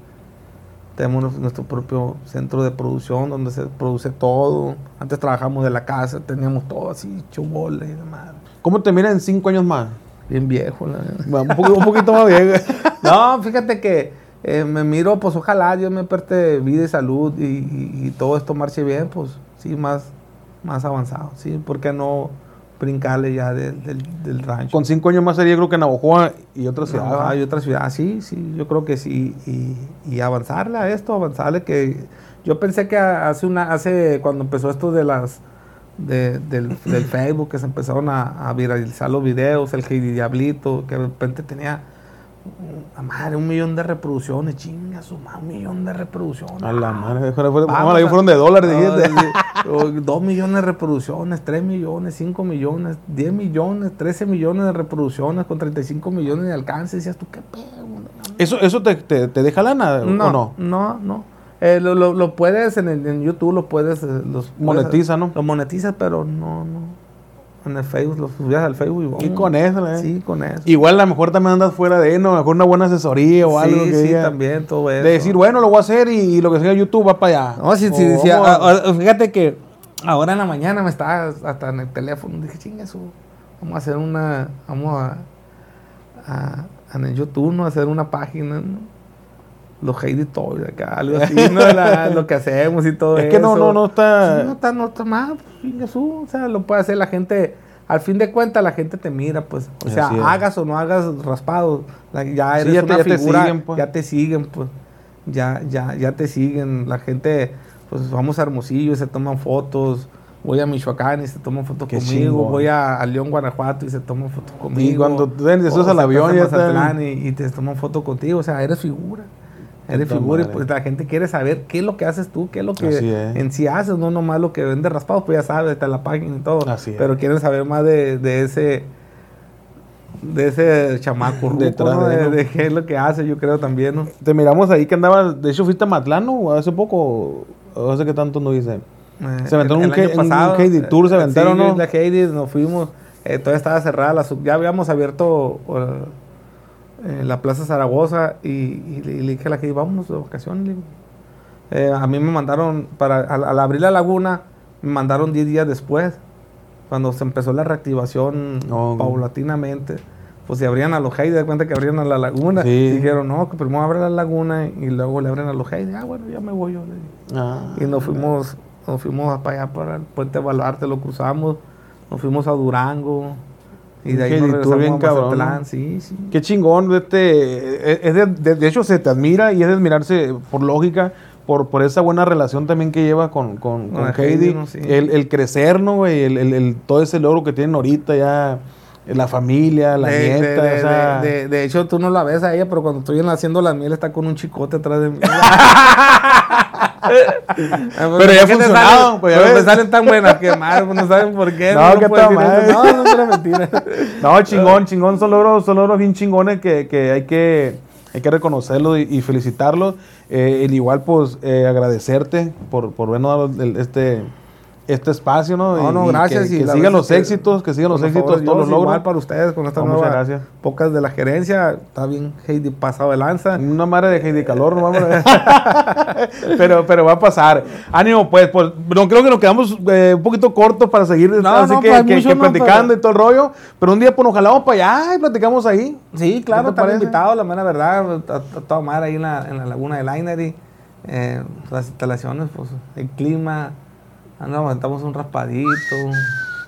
Tenemos nuestro- propio centro de producción donde se produce todo. Antes trabajamos de la casa, teníamos todo así, chubola y demás. ¿Cómo te miras en cinco años más? Bien viejo, la Un, poco- un poquito más bien. [laughs] No, fíjate que eh, me miro, pues ojalá Dios me aperte vida y salud y, y- y todo esto marche bien, pues sí, más, más avanzado, sí, ¿por qué no brincarle ya del, del, del rancho? Con cinco años más sería, creo que Navajoa y otra ciudad. ¿va? hay otra ciudad, sí, sí, yo creo que sí. Y, y avanzarle a esto, avanzarle que yo pensé que hace una, hace cuando empezó esto de las de- del, del [clears throat] Facebook, que se empezaron a, a viralizar los videos, el Heidi Diablito, que de repente tenía a madre, un millón de reproducciones, chinga su madre, un millón de reproducciones. A la madre, fueron, Vamos fueron de dólares, Ah, dijiste. sí. O Dos millones de reproducciones, tres millones, cinco millones, diez millones, trece millones de reproducciones con 35 millones de alcance. Decías tú, qué pedo. ¿Eso, eso te, te, te deja lana No, o no? no, no. Eh, lo, lo- lo puedes en, el- en YouTube, lo puedes. eh, los, Monetiza, ¿no? Lo monetizas, pero no, no. En el Facebook, lo subías al Facebook y Y vamos. con eso, ¿eh? Sí, con eso. Igual a lo mejor también andas fuera de, ¿no? A lo mejor una buena asesoría o algo sí, que sí, diga- también, todo eso. De decir, bueno, lo voy a hacer y, y lo que sea YouTube va para allá. No, sí, sí, sí, vamos a- a- a- fíjate que ahora en la mañana me estaba hasta en el teléfono. Dije, chinga eso. Vamos a hacer una. Vamos a. a- en el YouTube, ¿no? A hacer una página, ¿no? Los Heidi Toys, acá, algo así, ¿no? La- [laughs] lo que hacemos y todo es eso. que no, no, no está... Sí, no está, no está mal, pues, o sea, lo puede hacer la gente, al fin de cuentas la gente te mira, pues, o sea, es. hagas o no hagas raspado, ya Sí, eres te- una te figura, siguen, pues. ya te siguen, pues, ya, ya, ya te siguen, la gente, pues vamos a Hermosillo y se toman fotos, voy a Michoacán y se toman fotos Qué conmigo, chingón. voy a, a León, Guanajuato y se toman fotos conmigo. cuando te O al avión, y, y te toman foto contigo, o sea, eres figura. Eres Puta figura y madre. pues la gente quiere saber qué es lo que haces tú, qué es lo que es. en sí haces, no nomás lo que vende raspado, pues ya sabes, está en la página y todo. Así es. Pero quieren saber más de, de ese de ese chamaco [laughs] Detrás ¿no? de de, de qué es lo que hace, yo creo también, ¿no? Te miramos ahí que andabas, de hecho fuiste a Matlán, ¿no? Hace poco, hace que tanto no hice. Se aventaron un Eh, el año un Heidi Tour, se eh, aventaron, sí, ¿no? La Heidi, nos fuimos, eh, todavía estaba cerrada, la sub- ya habíamos abierto eh, la Plaza Zaragoza y, y y le dije a la Heidi, vámonos de vacaciones. Eh, a mí me mandaron, para, al, al abrir la laguna, me mandaron 10 días después. cuando se empezó la reactivación Oh, paulatinamente, pues se abrían a los Heidi, de cuenta que abrían a la laguna. Sí. Y dijeron, no, que primero abren la laguna y luego le abren a los Heidi. Ah, bueno, ya me voy yo. Ah. Y nos fuimos, nos fuimos para allá, para el puente Baluarte, lo cruzamos, nos fuimos a Durango. Y de ahí nos bien a cabrón. Sí, sí. Qué chingón, este, es de, de- de hecho se te admira y es de admirarse por lógica, por, por esa buena relación también que lleva con, con, Con Heidi, Heidi, ¿no? Sí. el, el crecer, ¿no, güey? El, el- el- todo ese logro que tienen ahorita ya, la familia, la de, de- nieta, de- o sea... de- hecho, tú no la ves a ella, pero cuando estoy haciendo la miel está con un chicote atrás de mí. [laughs] Pero ya ha ¿Por qué te funcionado, salen- pues, pero me salen tan buenas que madre, pues no saben por qué. No, no que eso. madre. No, no, es mentira. [laughs] No, chingón, chingón, son logros, son logros bien chingones que, que hay que hay que reconocerlos y, y felicitarlos. Eh, el igual, pues, eh, agradecerte por, por vernos el- este, este espacio, ¿no? No, no, y gracias. Que, y que sigan los que, éxitos, que sigan los éxitos, favor, todos los Dios, igual logros. para ustedes con esta No, muchas nueva gracias. pocas de la gerencia. Está bien Heidi pasado de lanza. Una madre de Heidi Calor, no [laughs] vamos a [laughs] pero, pero va a pasar. Ánimo, pues, pues no creo que nos quedamos eh, un poquito cortos para seguir No, así no, que, pues, que- platicando pero- y todo el rollo. Pero un día pues nos jalamos para allá y platicamos ahí. Sí, claro, ¿Qué te están invitados, la mera verdad, a, a toda madre ahí en la, en la laguna de Linery. Eh, las instalaciones, pues, el clima, ah, no, aventamos un raspadito.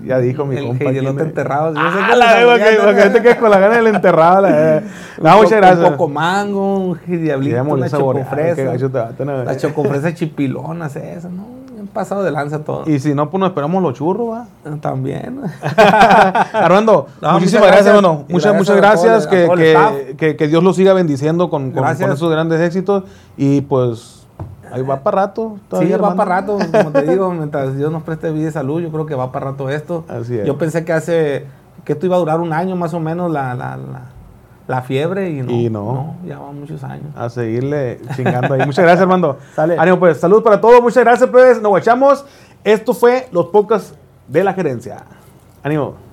Ya dijo mi el compa. aquí me- enterrado. Yo sé Ah, que la verga, que, que te quedes con la gana del enterrado. La, [laughs] no, muchas gracias. Un poco mango, un diablito, una chocofresa. gacho te va a tener. Las chocofresas [laughs] chipilonas, esas, ¿no? Han pasado de lanza todo. Y si no, pues nos esperamos los churros, va. También. [laughs] Armando, No, muchísimas gracias, gracias. hermano. Muchas, gracias muchas gracias. el- a Que, el que, que- que Dios lo siga bendiciendo con, con, Gracias. con esos grandes éxitos. Y pues, ahí va para rato. Sí, todavía, va hermano. para rato, como te digo, mientras Dios nos preste vida y salud, yo creo que va para rato esto. Así es. Yo pensé que hace, que esto iba a durar un año más o menos la, la, la, la fiebre y no, Y no. ya van muchos años. A seguirle chingando ahí. Muchas gracias, Armando. [laughs] Sale. Ánimo, pues. Salud para todos. Muchas gracias, pues. Nos guachamos. Esto fue los podcasts de la gerencia. Ánimo.